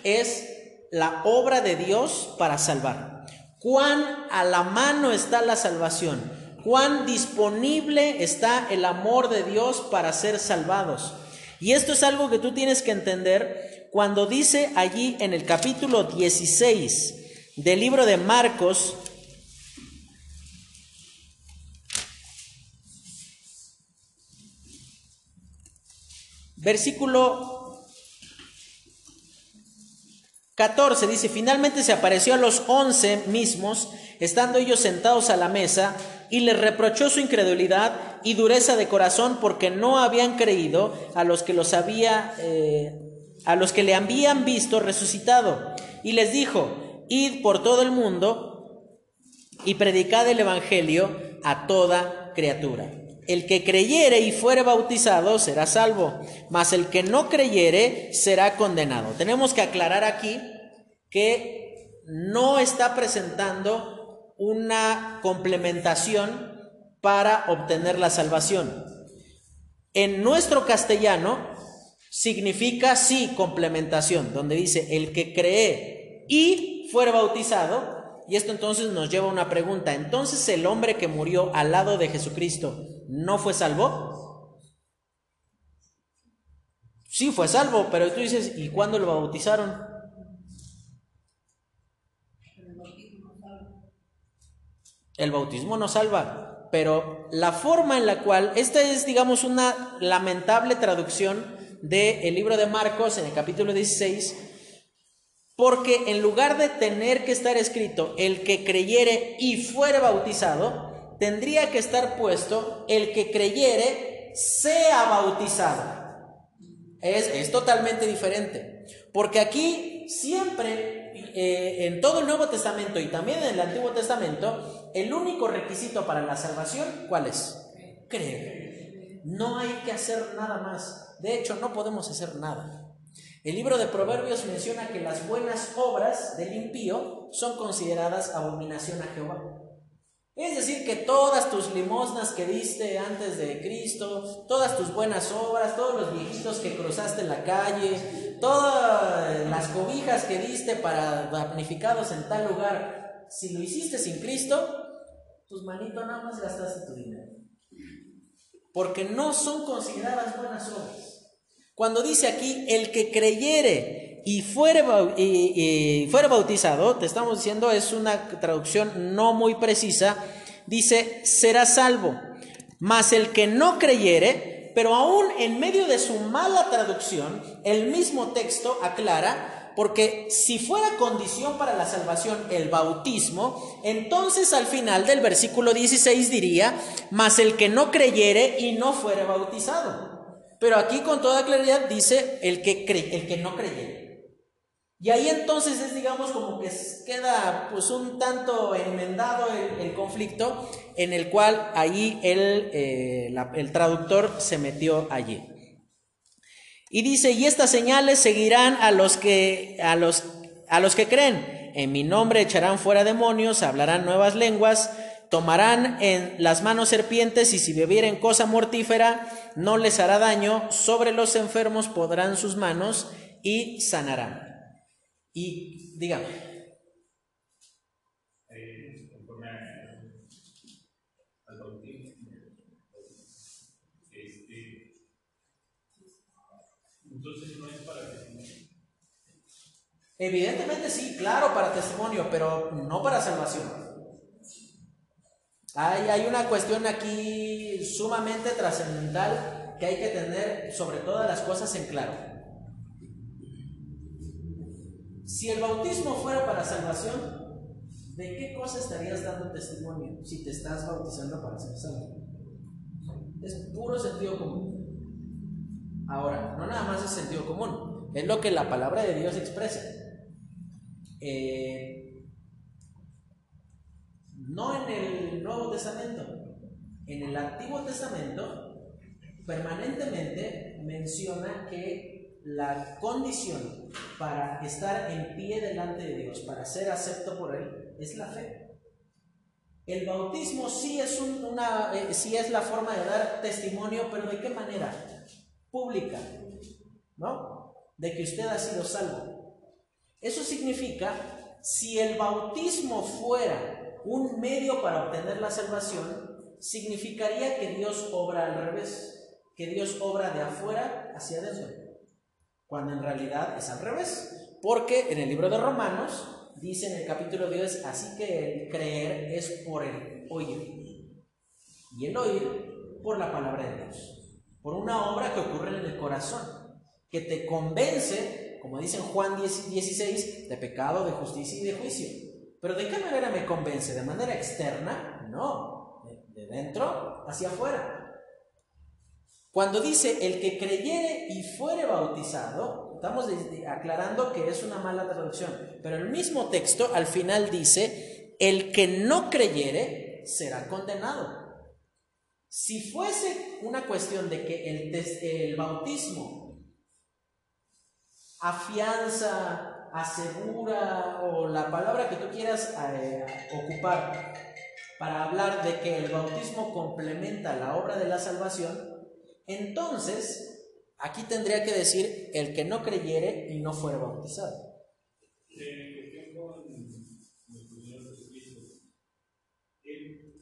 es la obra de Dios para salvar. Cuán a la mano está la salvación. Cuán disponible está el amor de Dios para ser salvados. Y esto es algo que tú tienes que entender cuando dice allí en el capítulo 16 del libro de Marcos, Versículo 14 dice, finalmente se apareció a los once mismos, estando ellos sentados a la mesa, y les reprochó su incredulidad y dureza de corazón porque no habían creído a los que los había, eh, a los que le habían visto resucitado. Y les dijo, id por todo el mundo y predicad el Evangelio a toda criatura. El que creyere y fuere bautizado será salvo, mas el que no creyere será condenado. Tenemos que aclarar aquí que no está presentando una complementación para obtener la salvación. En nuestro castellano significa sí complementación, donde dice el que cree y fuere bautizado, y esto entonces nos lleva a una pregunta. Entonces el hombre que murió al lado de Jesucristo no fue salvo? Sí fue salvo, pero tú dices, ¿y cuándo lo bautizaron? El bautismo no salva. pero la forma en la cual, esta es, digamos, una lamentable traducción del libro de Marcos en el capítulo 16, porque en lugar de tener que estar escrito el que creyere y fuere bautizado, tendría que estar puesto el que creyere sea bautizado. Es, es totalmente diferente, porque aquí siempre, eh, en todo el Nuevo Testamento y también en el Antiguo Testamento, el único requisito para la salvación, ¿cuál es? Creer. No hay que hacer nada más. De hecho, no podemos hacer nada. El libro de Proverbios menciona que las buenas obras del impío son consideradas abominación a Jehová. Es decir, que todas tus limosnas que diste antes de Cristo, todas tus buenas obras, todos los viejitos que cruzaste en la calle, todas las cobijas que diste para damnificados en tal lugar, si lo hiciste sin Cristo, tus manitos nada más gastaste tu dinero. Porque no son consideradas buenas obras. Cuando dice aquí, el que creyere y fuere, bautizado, te estamos diciendo, es una traducción no muy precisa, dice, será salvo. Mas el que no creyere, pero aún en medio de su mala traducción, el mismo texto aclara, porque si fuera condición para la salvación el bautismo, entonces al final del versículo 16 diría, mas el que no creyere y no fuere bautizado. Pero aquí con toda claridad dice el que, cree, el que no creyere. Y ahí entonces es, digamos, como que queda pues un tanto enmendado el, conflicto en el cual ahí el, eh, el traductor se metió allí. Y dice, y estas señales seguirán a los que, a los, a los que creen. En mi nombre echarán fuera demonios, hablarán nuevas lenguas, tomarán en las manos serpientes y si bebieren cosa mortífera no les hará daño, sobre los enfermos podrán sus manos y sanarán. Y dígame. Evidentemente sí, claro, para testimonio, pero no para salvación. Hay, hay una cuestión aquí sumamente trascendental que hay que tener sobre todas las cosas en claro. Si el bautismo fuera para salvación, ¿de qué cosa estarías dando testimonio si te estás bautizando para ser salvo? Es puro sentido común. Ahora, no nada más es sentido común, es lo que la palabra de Dios expresa. Eh, no en el Nuevo Testamento, en el Antiguo Testamento permanentemente menciona que la condición para estar en pie delante de Dios, para ser acepto por Él, es la fe. El bautismo sí es, una, eh, sí es la forma de dar testimonio, pero ¿de qué manera? Pública, ¿no? De que usted ha sido salvo. Eso significa, si el bautismo fuera un medio para obtener la salvación, significaría que Dios obra al revés, que Dios obra de afuera hacia adentro cuando en realidad es al revés. Porque en el libro de Romanos dice en el capítulo 10, así que el creer es por el oír. Y el oír por la palabra de Dios. Por una obra que ocurre en el corazón, que te convence, como dice en Juan 16, de pecado, de justicia y de juicio. Pero ¿de qué manera me convence? ¿De manera externa? No, de dentro hacia afuera. Cuando dice el que creyere y fuere bautizado, estamos aclarando que es una mala traducción, pero el mismo texto al final dice, el que no creyere será condenado. Si fuese una cuestión de que el, bautismo afianza, asegura o la palabra que tú quieras eh, ocupar para hablar de que el bautismo complementa la obra de la salvación, entonces, aquí tendría que decir el que no creyere y no fuera bautizado.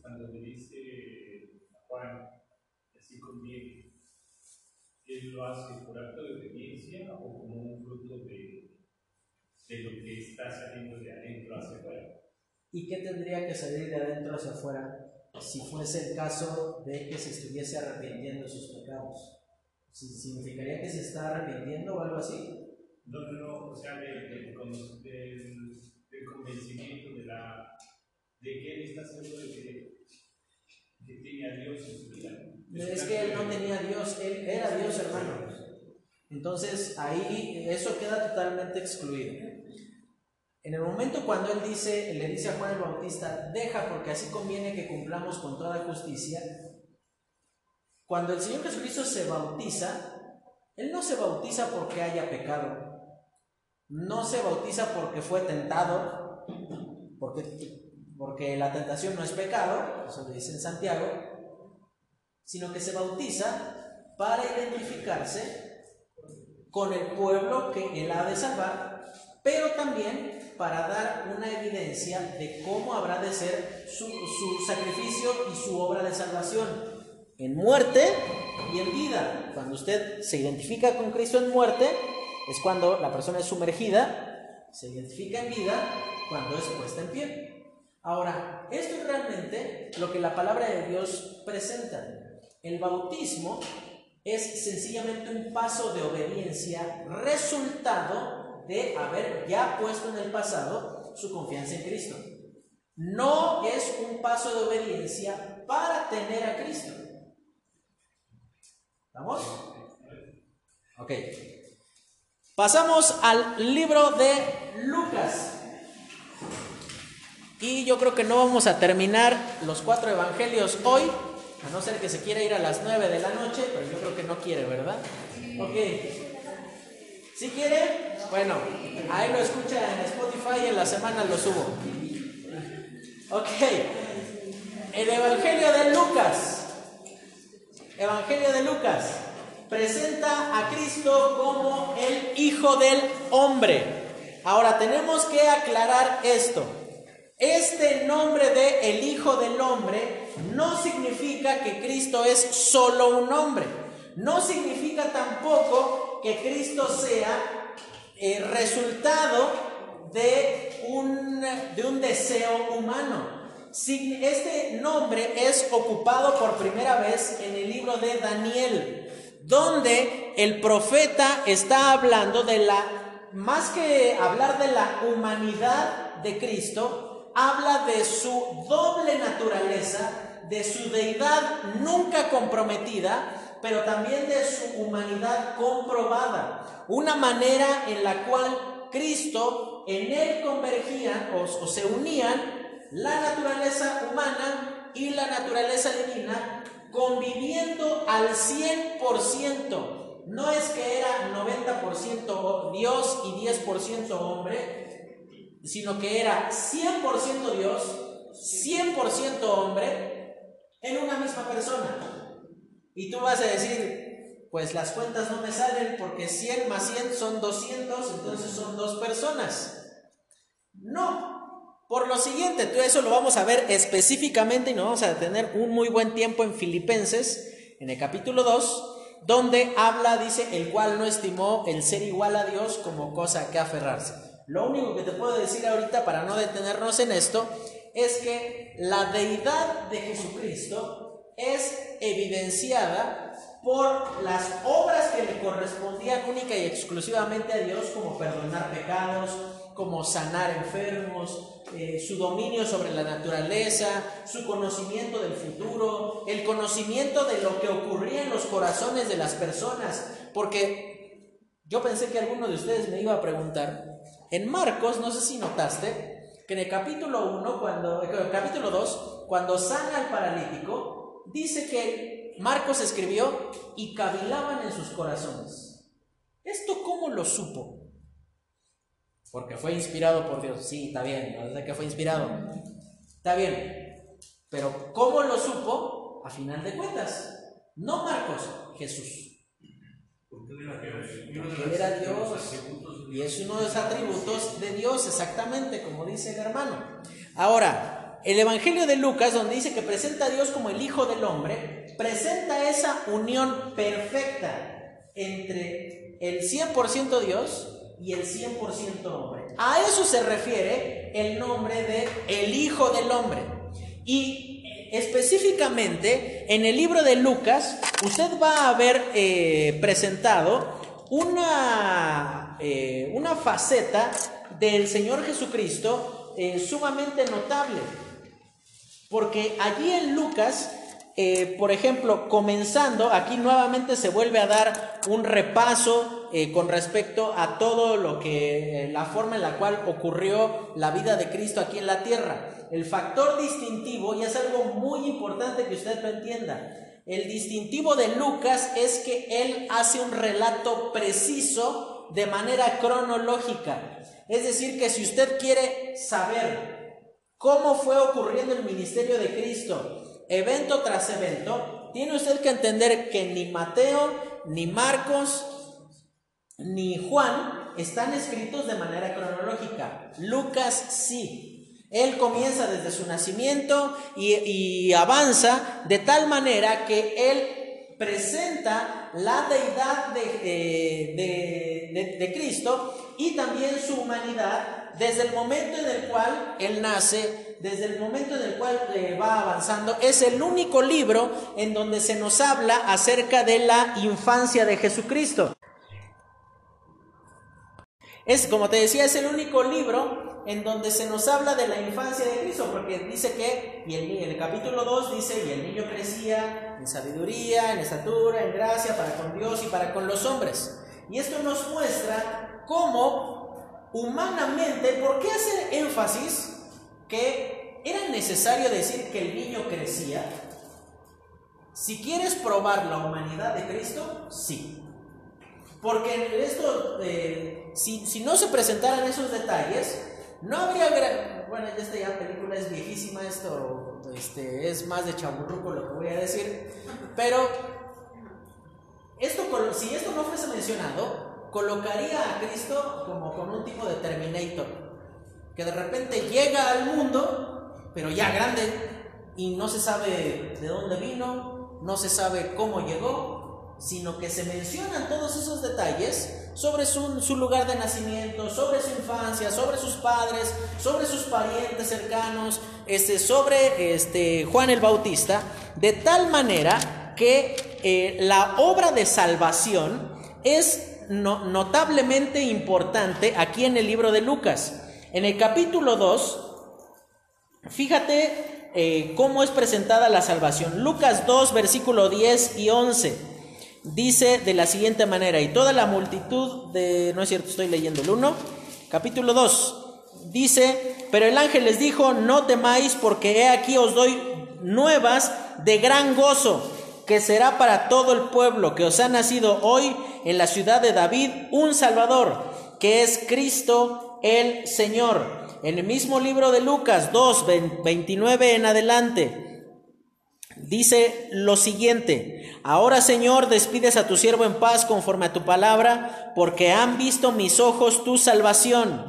Cuando le dice a Juan, así conviene, ¿Él lo hace por acto de obediencia o como un fruto de, de lo que está saliendo de adentro hacia afuera? ¿Y qué tendría que salir de adentro hacia afuera? Si fuese el caso de que se estuviese arrepintiendo de sus pecados. ¿Significaría que se está arrepintiendo o algo así? No, no, no, o sea, del, del, del convencimiento de, la, de que él está seguro de que, que tiene a Dios en su vida. Es que él no tenía a Dios, él era Dios, hermano. Entonces ahí eso queda totalmente excluido. En el momento cuando él dice, le dice a Juan el Bautista, deja porque así conviene que cumplamos con toda justicia, cuando el Señor Jesucristo se bautiza, Él no se bautiza porque haya pecado, no se bautiza porque fue tentado, porque, porque la tentación no es pecado, eso lo dice en Santiago, sino que se bautiza para identificarse con el pueblo que Él ha de salvar, pero también para dar una evidencia de cómo habrá de ser su, sacrificio y su obra de salvación. En muerte y en vida. Cuando usted se identifica con Cristo en muerte, es cuando la persona es sumergida, se identifica en vida, cuando es puesta en pie. Ahora, esto es realmente lo que la palabra de Dios presenta. El bautismo es sencillamente un paso de obediencia resultado de haber ya puesto en el pasado su confianza en Cristo. No es un paso de obediencia para tener a Cristo. ¿Vamos? Ok. Pasamos al libro de Lucas. Y yo creo que no vamos a terminar los cuatro evangelios hoy, a no ser que se quiera ir a las nueve de la noche, pero yo creo que no quiere, ¿verdad? Ok. Si quiere, bueno, ahí lo escucha en Spotify y en la semana lo subo. Ok, el Evangelio de Lucas, Evangelio de Lucas, presenta a Cristo como el Hijo del Hombre. Ahora tenemos que aclarar esto. Este nombre de el Hijo del Hombre no significa que Cristo es solo un hombre. No significa tampoco que Cristo sea eh, resultado de un, de un deseo humano. Este nombre es ocupado por primera vez en el libro de Daniel, donde el profeta está hablando de la, más que hablar de la humanidad de Cristo, habla de su doble naturaleza, de su deidad nunca comprometida, pero también de su humanidad comprobada. Una manera en la cual Cristo, en él convergían o, se unían la naturaleza humana y la naturaleza divina, conviviendo al 100%. No es que era 90% Dios y 10% hombre, sino que era 100% Dios, 100% hombre en una misma persona. Y tú vas a decir, pues las cuentas no me salen porque 100 más 100 son 200, entonces son dos personas. No, por lo siguiente, tú eso lo vamos a ver específicamente y nos vamos a tener un muy buen tiempo en Filipenses, en el capítulo 2, donde habla, dice, el cual no estimó el ser igual a Dios como cosa que aferrarse. Lo único que te puedo decir ahorita para no detenernos en esto es que la deidad de Jesucristo es evidenciada por las obras que le correspondían única y exclusivamente a Dios, como perdonar pecados, como sanar enfermos, eh, su dominio sobre la naturaleza, su conocimiento del futuro, el conocimiento de lo que ocurría en los corazones de las personas, porque yo pensé que alguno de ustedes me iba a preguntar, en Marcos, no sé si notaste, que en el capítulo 1, cuando, 2, cuando sana al paralítico, dice que Marcos escribió y cavilaban en sus corazones. ¿Esto cómo lo supo? Porque fue inspirado por Dios. Sí, está bien, no que fue inspirado. Está bien. Pero ¿cómo lo supo? A final de cuentas. No Marcos, Jesús. Porque él era Dios. Y es uno de los atributos de Dios, exactamente, como dice el hermano. Ahora, el Evangelio de Lucas, donde dice que presenta a Dios como el Hijo del Hombre, presenta esa unión perfecta entre el 100% Dios y el 100% hombre. A eso se refiere el nombre de el Hijo del Hombre. Y específicamente en el libro de Lucas, usted va a ver eh, presentado una, eh, una faceta del Señor Jesucristo eh, sumamente notable. Porque allí en Lucas, eh, por ejemplo, comenzando, aquí nuevamente se vuelve a dar un repaso eh, con respecto a todo lo que, la forma en la cual ocurrió la vida de Cristo aquí en la tierra. El factor distintivo, y es algo muy importante que usted lo entienda, el distintivo de Lucas es que él hace un relato preciso de manera cronológica. Es decir, que si usted quiere saber cómo fue ocurriendo el ministerio de Cristo, evento tras evento, tiene usted que entender que ni Mateo, ni Marcos, ni Juan están escritos de manera cronológica. Lucas sí. Él comienza desde su nacimiento y, avanza de tal manera que él presenta la deidad de, de, Cristo y también su humanidad desde el momento en el cual él nace, desde el momento en el cual eh, va avanzando. Es el único libro en donde se nos habla acerca de la infancia de Jesucristo. Es, como te decía, es el único libro en donde se nos habla de la infancia de Cristo, porque dice que, y el, el capítulo 2 dice, y el niño crecía en sabiduría, en estatura, en gracia, para con Dios y para con los hombres. Y esto nos muestra cómo humanamente, ¿por qué hacer énfasis que era necesario decir que el niño crecía? Si quieres probar la humanidad de Cristo, sí. Porque esto, eh, si, si, no se presentaran esos detalles, no habría. Bueno, esta ya película es viejísima, esto este, es más de chaburruco lo que voy a decir, pero esto, si esto no fuese mencionado, colocaría a Cristo como con un tipo de Terminator, que de repente llega al mundo, pero ya grande, y no se sabe de dónde vino, no se sabe cómo llegó, sino que se mencionan todos esos detalles sobre su, lugar de nacimiento, sobre su infancia, sobre sus padres, sobre sus parientes cercanos, este, sobre este, Juan el Bautista, de tal manera que eh, la obra de salvación es notablemente importante aquí en el libro de Lucas. En el capítulo 2, fíjate eh, cómo es presentada la salvación. Lucas 2, versículo 10 y 11 dice de la siguiente manera, y toda la multitud de, no es cierto, estoy leyendo el 1, capítulo 2, dice, pero el ángel les dijo, no temáis porque he aquí os doy nuevas de gran gozo, que será para todo el pueblo, que os ha nacido hoy en la ciudad de David un Salvador, que es Cristo el Señor. En el mismo libro de Lucas 2, 29 en adelante, dice lo siguiente, ahora Señor, despides a tu siervo en paz conforme a tu palabra, porque han visto mis ojos tu salvación.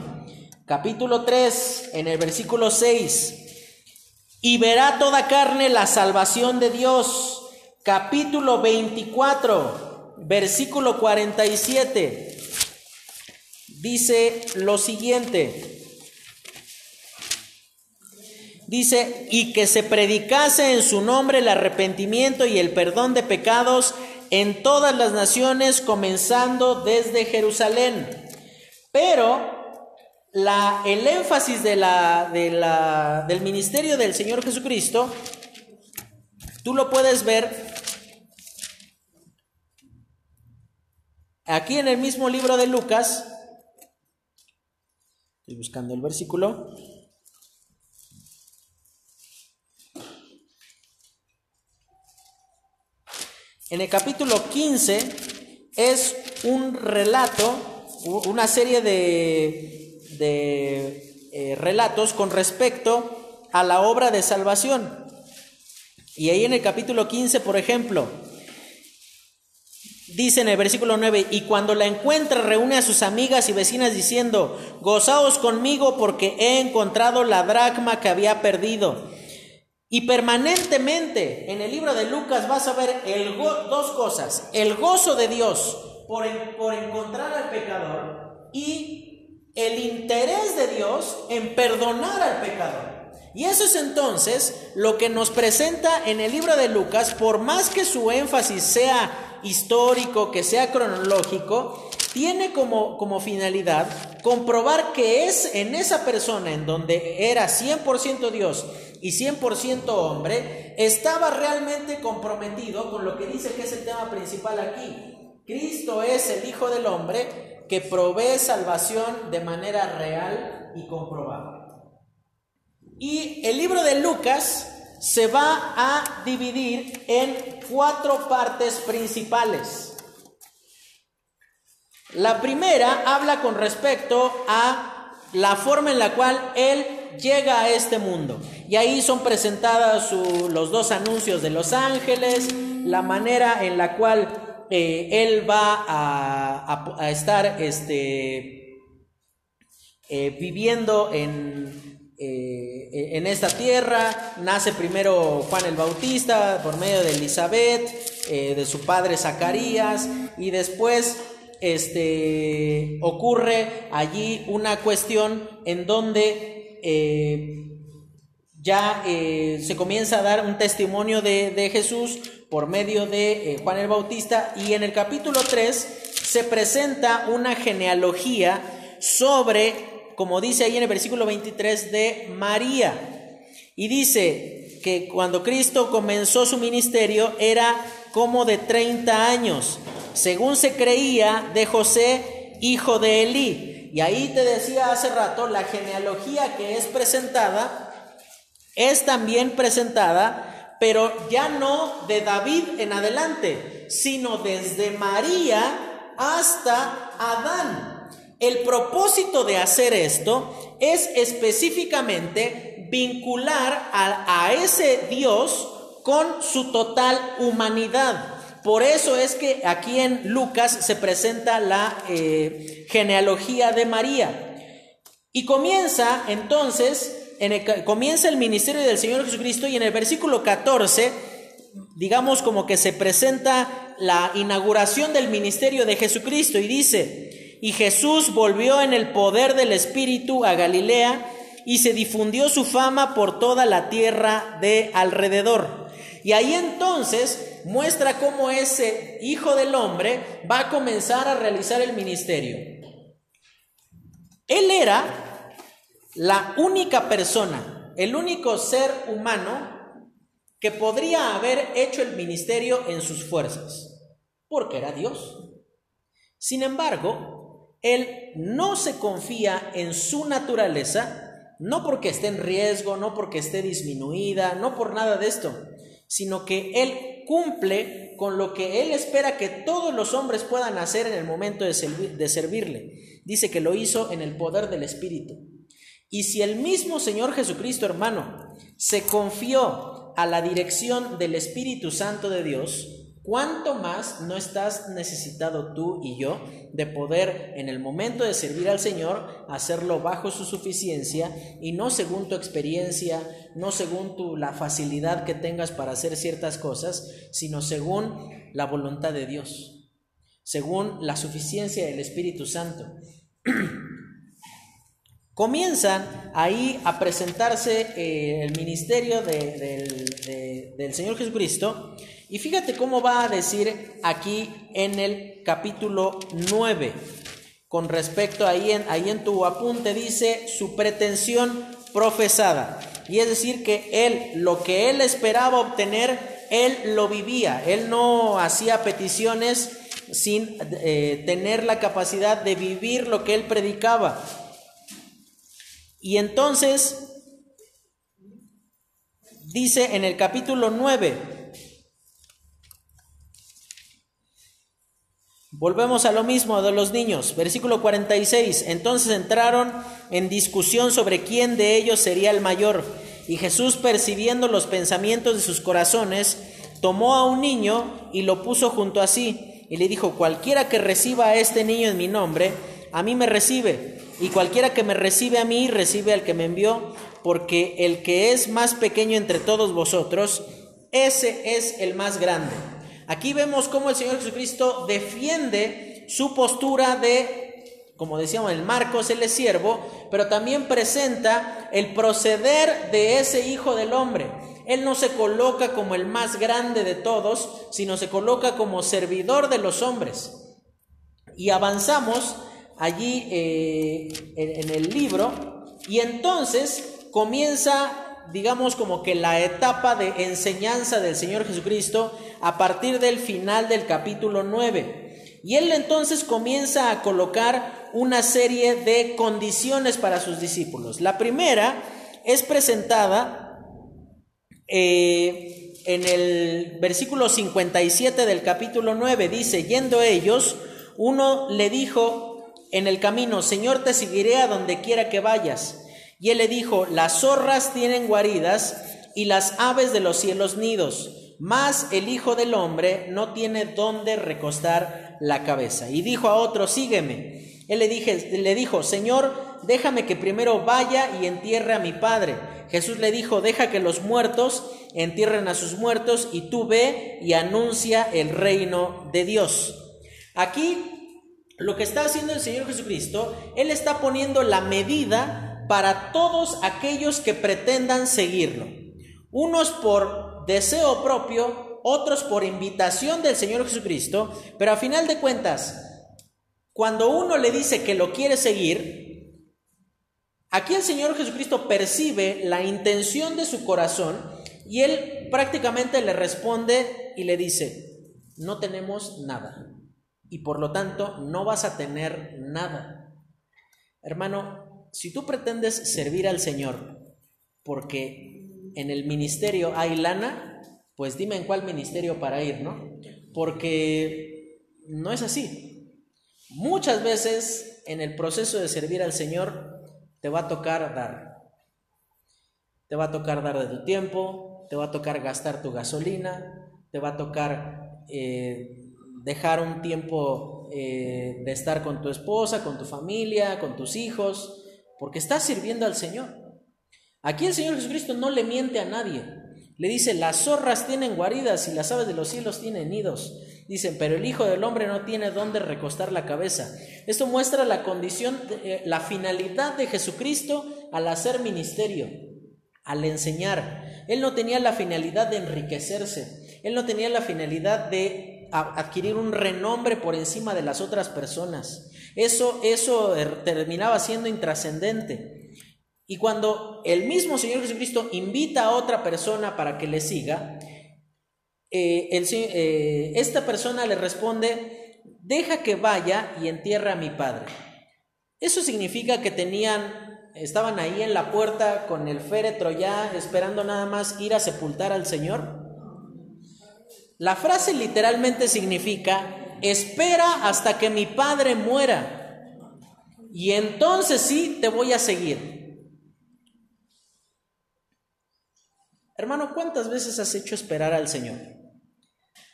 Capítulo 3, en el versículo 6, y verá toda carne la salvación de Dios. Capítulo 24, versículo 47, dice lo siguiente, dice, y que se predicase en su nombre el arrepentimiento y el perdón de pecados en todas las naciones, comenzando desde Jerusalén. Pero la, el énfasis de la, de la, del ministerio del Señor Jesucristo, tú lo puedes ver aquí en el mismo libro de Lucas. Estoy buscando el versículo. En el capítulo 15 es un relato, una serie de, eh, relatos con respecto a la obra de salvación. Y ahí en el capítulo 15, por ejemplo, dice en el versículo 9, y cuando la encuentra reúne a sus amigas y vecinas diciendo, gozaos conmigo porque he encontrado la dracma que había perdido. Y permanentemente en el libro de Lucas vas a ver dos cosas, el gozo de Dios por, por encontrar al pecador y el interés de Dios en perdonar al pecador. Y eso es entonces lo que nos presenta en el libro de Lucas, por más que su énfasis sea histórico, que sea cronológico, tiene como, como finalidad comprobar que es en esa persona en donde era 100% Dios y 100% hombre, estaba realmente comprometido con lo que dice que es el tema principal aquí. Cristo es el Hijo del Hombre que provee salvación de manera real y comprobada. Y el libro de Lucas se va a dividir en cuatro partes principales. La primera habla con respecto a la forma en la cual Él llega a este mundo. Y ahí son presentados los dos anuncios de los ángeles, la manera en la cual eh, Él va a, estar este, eh, viviendo en, eh, en esta tierra. Nace primero Juan el Bautista por medio de Elizabeth, de su padre Zacarías, y después este, ocurre allí una cuestión en donde eh, ya eh, se comienza a dar un testimonio de, Jesús por medio de eh, Juan el Bautista y en el capítulo 3 se presenta una genealogía sobre, como dice ahí en el versículo 23, de María. Y dice que cuando Cristo comenzó su ministerio era como de 30 años según se creía, de José, hijo de Elí. Y ahí te decía hace rato, la genealogía que es presentada es también presentada, pero ya no de David en adelante, sino desde María hasta Adán. El propósito de hacer esto es específicamente vincular a, ese Dios con su total humanidad. Por eso es que aquí en Lucas se presenta la eh, genealogía de María. Y comienza entonces, en comienza el ministerio del Señor Jesucristo y en el versículo 14, digamos como que se presenta la inauguración del ministerio de Jesucristo y dice, y Jesús volvió en el poder del Espíritu a Galilea y se difundió su fama por toda la tierra de alrededor. Y ahí entonces muestra cómo ese Hijo del Hombre va a comenzar a realizar el ministerio. Él era la única persona, el único ser humano que podría haber hecho el ministerio en sus fuerzas, porque era Dios. Sin embargo, Él no se confía en su naturaleza, no porque esté en riesgo, no porque esté disminuida, no por nada de esto, sino que Él cumple con lo que Él espera que todos los hombres puedan hacer en el momento de, de servirle. Dice que lo hizo en el poder del Espíritu. Y si el mismo Señor Jesucristo, hermano, se confió a la dirección del Espíritu Santo de Dios, ¿Cuánto más no estás necesitado tú y yo de poder en el momento de servir al Señor hacerlo bajo su suficiencia y no según tu experiencia, no según tu, la facilidad que tengas para hacer ciertas cosas, sino según la voluntad de Dios, según la suficiencia del Espíritu Santo? Comienzan ahí a presentarse eh, el ministerio del Señor Jesucristo y fíjate cómo va a decir aquí en el capítulo 9, con respecto ahí en, ahí en tu apunte dice su pretensión profesada. Y es decir, que él, lo que él esperaba obtener, él lo vivía. Él no hacía peticiones sin eh, tener la capacidad de vivir lo que él predicaba. Y entonces, dice en el capítulo 9, Volvemos a lo mismo de los niños. Versículo 46. Entonces entraron en discusión sobre quién de ellos sería el mayor. Y Jesús, percibiendo los pensamientos de sus corazones, tomó a un niño y lo puso junto a sí. Y le dijo, cualquiera que reciba a este niño en mi nombre, a mí me recibe. Y cualquiera que me recibe a mí, recibe al que me envió. Porque el que es más pequeño entre todos vosotros, ese es el más grande. Aquí vemos cómo el Señor Jesucristo defiende su postura de como decíamos en Marcos, es siervo, pero también presenta el proceder de ese Hijo del Hombre. Él no se coloca como el más grande de todos, sino se coloca como servidor de los hombres. Y avanzamos allí eh, en el libro y entonces comienza, digamos, como que la etapa de enseñanza del Señor Jesucristo a partir del final del capítulo 9. Y él entonces comienza a colocar una serie de condiciones para sus discípulos. La primera es presentada eh, en el versículo 57 del capítulo 9. Dice, yendo ellos, uno le dijo en el camino, Señor, te seguiré a donde quiera que vayas. Y él le dijo, las zorras tienen guaridas y las aves de los cielos nidos, mas el Hijo del Hombre no tiene dónde recostar la cabeza. Y dijo a otro, sígueme. Él le, dije, le dijo, Señor, déjame que primero vaya y entierre a mi padre. Jesús le dijo, deja que los muertos entierren a sus muertos y tú ve y anuncia el reino de Dios. Aquí lo que está haciendo el Señor Jesucristo, Él está poniendo la medida para todos aquellos que pretendan seguirlo. Unos por deseo propio, otros por invitación del Señor Jesucristo, pero a final de cuentas, cuando uno le dice que lo quiere seguir, aquí el Señor Jesucristo percibe la intención de su corazón y él prácticamente le responde y le dice, no tenemos nada y por lo tanto no vas a tener nada. Hermano, si tú pretendes servir al Señor porque en el ministerio hay lana, pues dime en cuál ministerio para ir, ¿no? Porque no es así. Muchas veces en el proceso de servir al Señor te va a tocar dar. Te va a tocar dar de tu tiempo, te va a tocar gastar tu gasolina, te va a tocar eh, dejar un tiempo eh, de estar con tu esposa, con tu familia, con tus hijos, porque estás sirviendo al Señor. Aquí el Señor Jesucristo no le miente a nadie. Le dice, las zorras tienen guaridas y las aves de los cielos tienen nidos. Dicen, pero el Hijo del Hombre no tiene dónde recostar la cabeza. Esto muestra la condición, eh, la finalidad de Jesucristo al hacer ministerio, al enseñar. Él no tenía la finalidad de enriquecerse. Él no tenía la finalidad de adquirir un renombre por encima de las otras personas. Eso, eso er, terminaba siendo intrascendente. Y cuando el mismo Señor Jesucristo invita a otra persona para que le siga, eh, eh, esta persona le responde, deja que vaya y entierre a mi padre. Eso significa que tenían, estaban ahí en la puerta con el féretro ya esperando nada más ir a sepultar al Señor. La frase literalmente significa, espera hasta que mi padre muera y entonces sí te voy a seguir. Hermano, ¿cuántas veces has hecho esperar al Señor?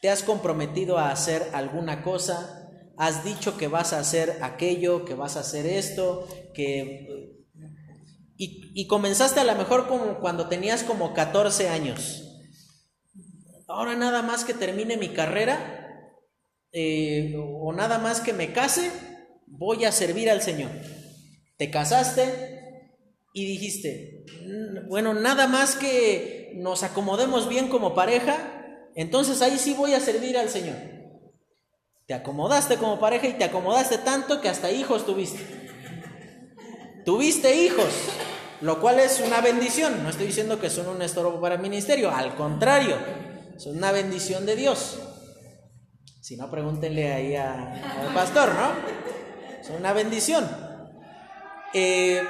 ¿Te has comprometido a hacer alguna cosa? ¿Has dicho que vas a hacer aquello, que vas a hacer esto, que... Y, comenzaste a lo mejor como cuando tenías como 14 años. Ahora nada más que termine mi carrera eh, o nada más que me case, voy a servir al Señor. Te casaste y dijiste, bueno, nada más que nos acomodemos bien como pareja, entonces ahí sí voy a servir al Señor. Te acomodaste como pareja y te acomodaste tanto que hasta hijos tuviste. Tuviste hijos, lo cual es una bendición. No estoy diciendo que son un estorbo para el ministerio, al contrario, son una bendición de Dios. Si no, pregúntenle ahí al pastor, ¿no? Son una bendición. Eh,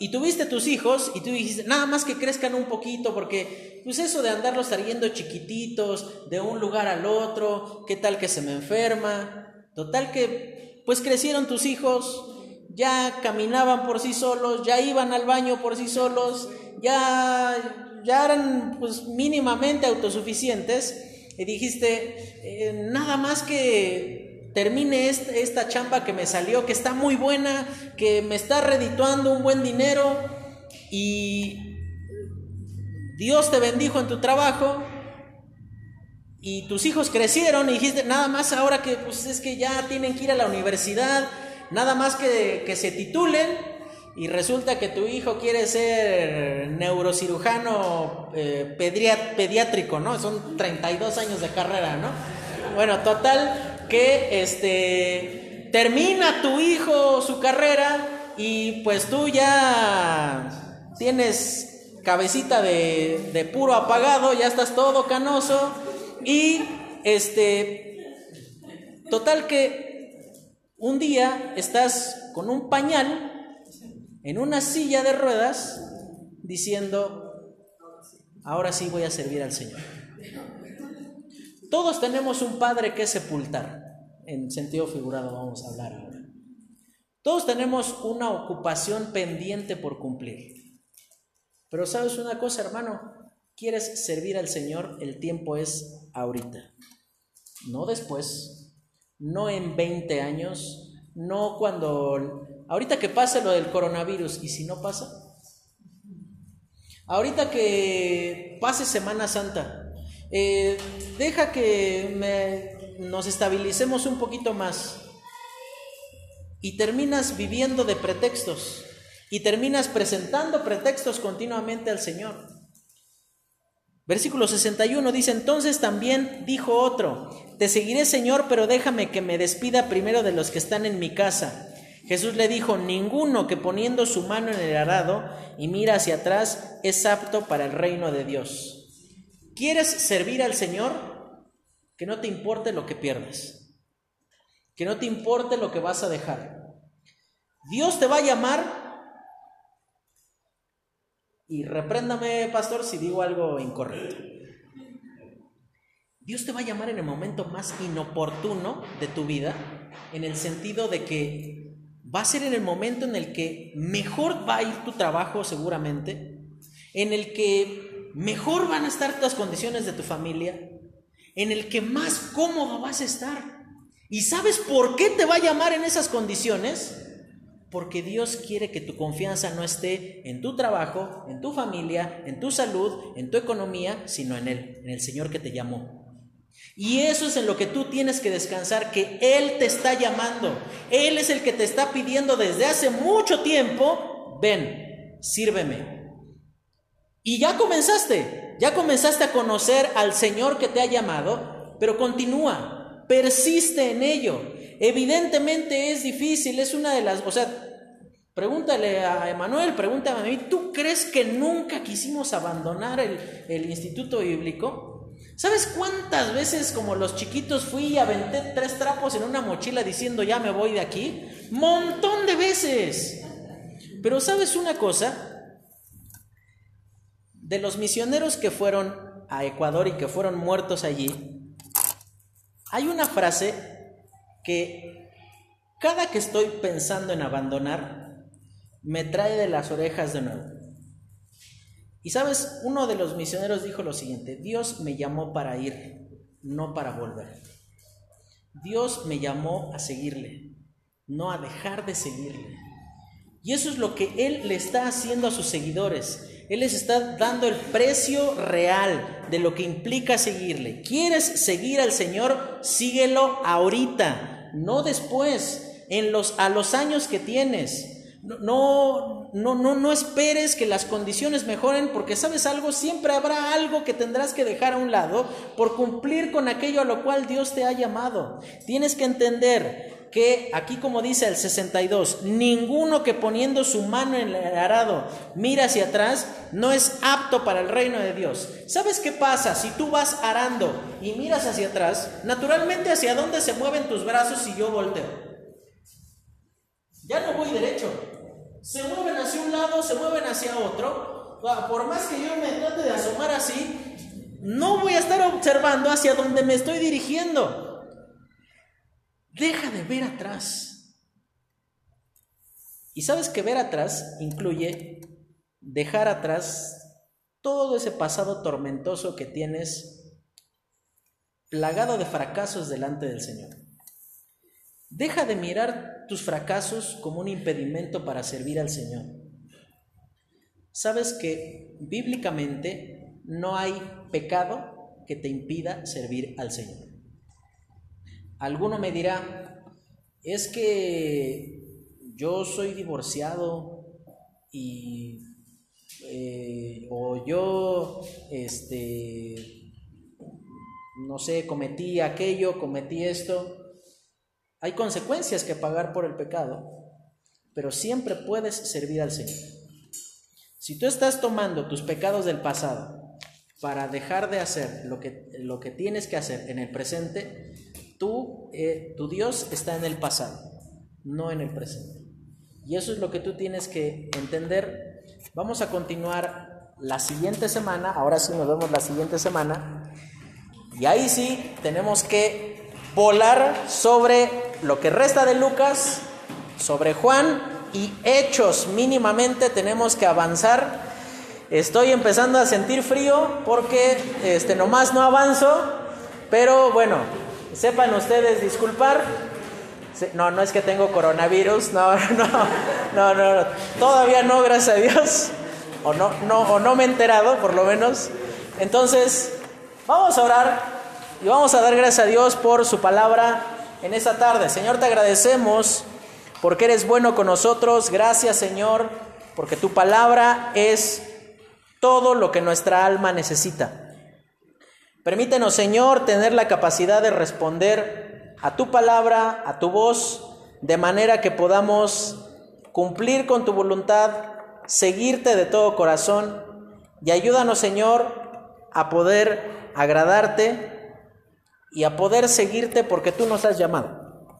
y tuviste tus hijos y tú dijiste, nada más que crezcan un poquito, porque pues eso de andarlos trayendo chiquititos de un lugar al otro, qué tal que se me enferma, total que pues crecieron tus hijos, ya caminaban por sí solos, ya iban al baño por sí solos, ya, ya eran pues mínimamente autosuficientes y dijiste, eh, nada más que termine esta, chamba que me salió, que está muy buena, que me está redituando un buen dinero y Dios te bendijo en tu trabajo y tus hijos crecieron y dijiste, nada más ahora que pues es que ya tienen que ir a la universidad, nada más que, que se titulen y resulta que tu hijo quiere ser neurocirujano eh, pediátrico, ¿no? Son 32 años de carrera, ¿no? Bueno, total que este termina tu hijo su carrera y pues tú ya tienes cabecita de, de puro apagado, ya estás todo canoso y este total que un día estás con un pañal en una silla de ruedas diciendo, ahora sí voy a servir al Señor. Todos tenemos un padre que sepultar, en sentido figurado vamos a hablar ahora. Todos tenemos una ocupación pendiente por cumplir. Pero sabes una cosa, hermano, quieres servir al Señor, el tiempo es ahorita, no después, no en 20 años, no cuando Ahorita que pase lo del coronavirus, ¿y si no pasa? Ahorita que pase Semana Santa, eh, deja que nos estabilicemos un poquito más y terminas viviendo de pretextos y terminas presentando pretextos continuamente al Señor. Versículo 61 dice, entonces también dijo otro, te seguiré Señor, pero déjame que me despida primero de los que están en mi casa. Jesús le dijo, ninguno que poniendo su mano en el arado y mira hacia atrás es apto para el reino de Dios. ¿Quieres servir al Señor? Que no te importe lo que pierdas. Que no te importe lo que vas a dejar. Dios te va a llamar y repréndame, pastor, si digo algo incorrecto. Dios te va a llamar en el momento más inoportuno de tu vida, en el sentido de que va a ser en el momento en el que mejor va a ir tu trabajo seguramente, en el que mejor van a estar las condiciones de tu familia, en el que más cómodo vas a estar. ¿Y sabes por qué te va a llamar en esas condiciones? Porque Dios quiere que tu confianza no esté en tu trabajo, en tu familia, en tu salud, en tu economía, sino en Él, en el Señor que te llamó. Y eso es en lo que tú tienes que descansar, que Él te está llamando. Él es el que te está pidiendo desde hace mucho tiempo, ven, sírveme. Y ya comenzaste, ya comenzaste a conocer al Señor que te ha llamado, pero continúa, persiste en ello. Evidentemente es difícil, es una de las, o sea, pregúntale a Emanuel, pregúntame a mí, ¿tú crees que nunca quisimos abandonar el, el instituto bíblico? ¿Sabes cuántas veces como los chiquitos fui y aventé tres trapos en una mochila diciendo ya me voy de aquí? Montón de veces. Pero ¿sabes una cosa? De los misioneros que fueron a Ecuador y que fueron muertos allí, hay una frase que cada que estoy pensando en abandonar, me trae de las orejas de nuevo. Y sabes, uno de los misioneros dijo lo siguiente, Dios me llamó para ir, no para volver. Dios me llamó a seguirle, no a dejar de seguirle. Y eso es lo que Él le está haciendo a sus seguidores. Él les está dando el precio real de lo que implica seguirle. ¿Quieres seguir al Señor? Síguelo ahorita, no después, en los, a los años que tienes. No, no, no, no esperes que las condiciones mejoren porque sabes algo, siempre habrá algo que tendrás que dejar a un lado por cumplir con aquello a lo cual Dios te ha llamado. Tienes que entender que aquí como dice el 62, ninguno que poniendo su mano en el arado mira hacia atrás no es apto para el reino de Dios. ¿Sabes qué pasa si tú vas arando y miras hacia atrás? Naturalmente hacia dónde se mueven tus brazos si yo volteo. Ya no voy derecho, se mueven hacia un lado, se mueven hacia otro. Por más que yo me trate de asomar así, no voy a estar observando hacia donde me estoy dirigiendo. Deja de ver atrás. Y sabes que ver atrás incluye dejar atrás todo ese pasado tormentoso que tienes plagado de fracasos delante del Señor. Deja de mirar tus fracasos como un impedimento para servir al Señor. Sabes que bíblicamente no hay pecado que te impida servir al Señor. Alguno me dirá, es que yo soy divorciado y eh, o yo este no sé, cometí aquello, cometí esto. Hay consecuencias que pagar por el pecado, pero siempre puedes servir al Señor. Si tú estás tomando tus pecados del pasado para dejar de hacer lo que, lo que tienes que hacer en el presente, tú, eh, tu Dios está en el pasado, no en el presente. Y eso es lo que tú tienes que entender. Vamos a continuar la siguiente semana, ahora sí nos vemos la siguiente semana, y ahí sí tenemos que volar sobre lo que resta de Lucas, sobre Juan y hechos mínimamente tenemos que avanzar Estoy empezando a sentir frío porque este, nomás no avanzo, pero bueno, sepan ustedes disculpar. No, no es que tengo coronavirus, no, no, no, no, todavía no, gracias a Dios, o no, no, o no me he enterado, por lo menos. Entonces, vamos a orar y vamos a dar gracias a Dios por su palabra en esta tarde. Señor, te agradecemos porque eres bueno con nosotros. Gracias, Señor, porque tu palabra es todo lo que nuestra alma necesita. Permítenos, Señor, tener la capacidad de responder a tu palabra, a tu voz, de manera que podamos cumplir con tu voluntad, seguirte de todo corazón y ayúdanos, Señor, a poder agradarte y a poder seguirte porque tú nos has llamado.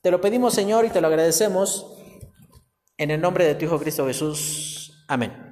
Te lo pedimos, Señor, y te lo agradecemos en el nombre de tu Hijo Cristo Jesús. Amén.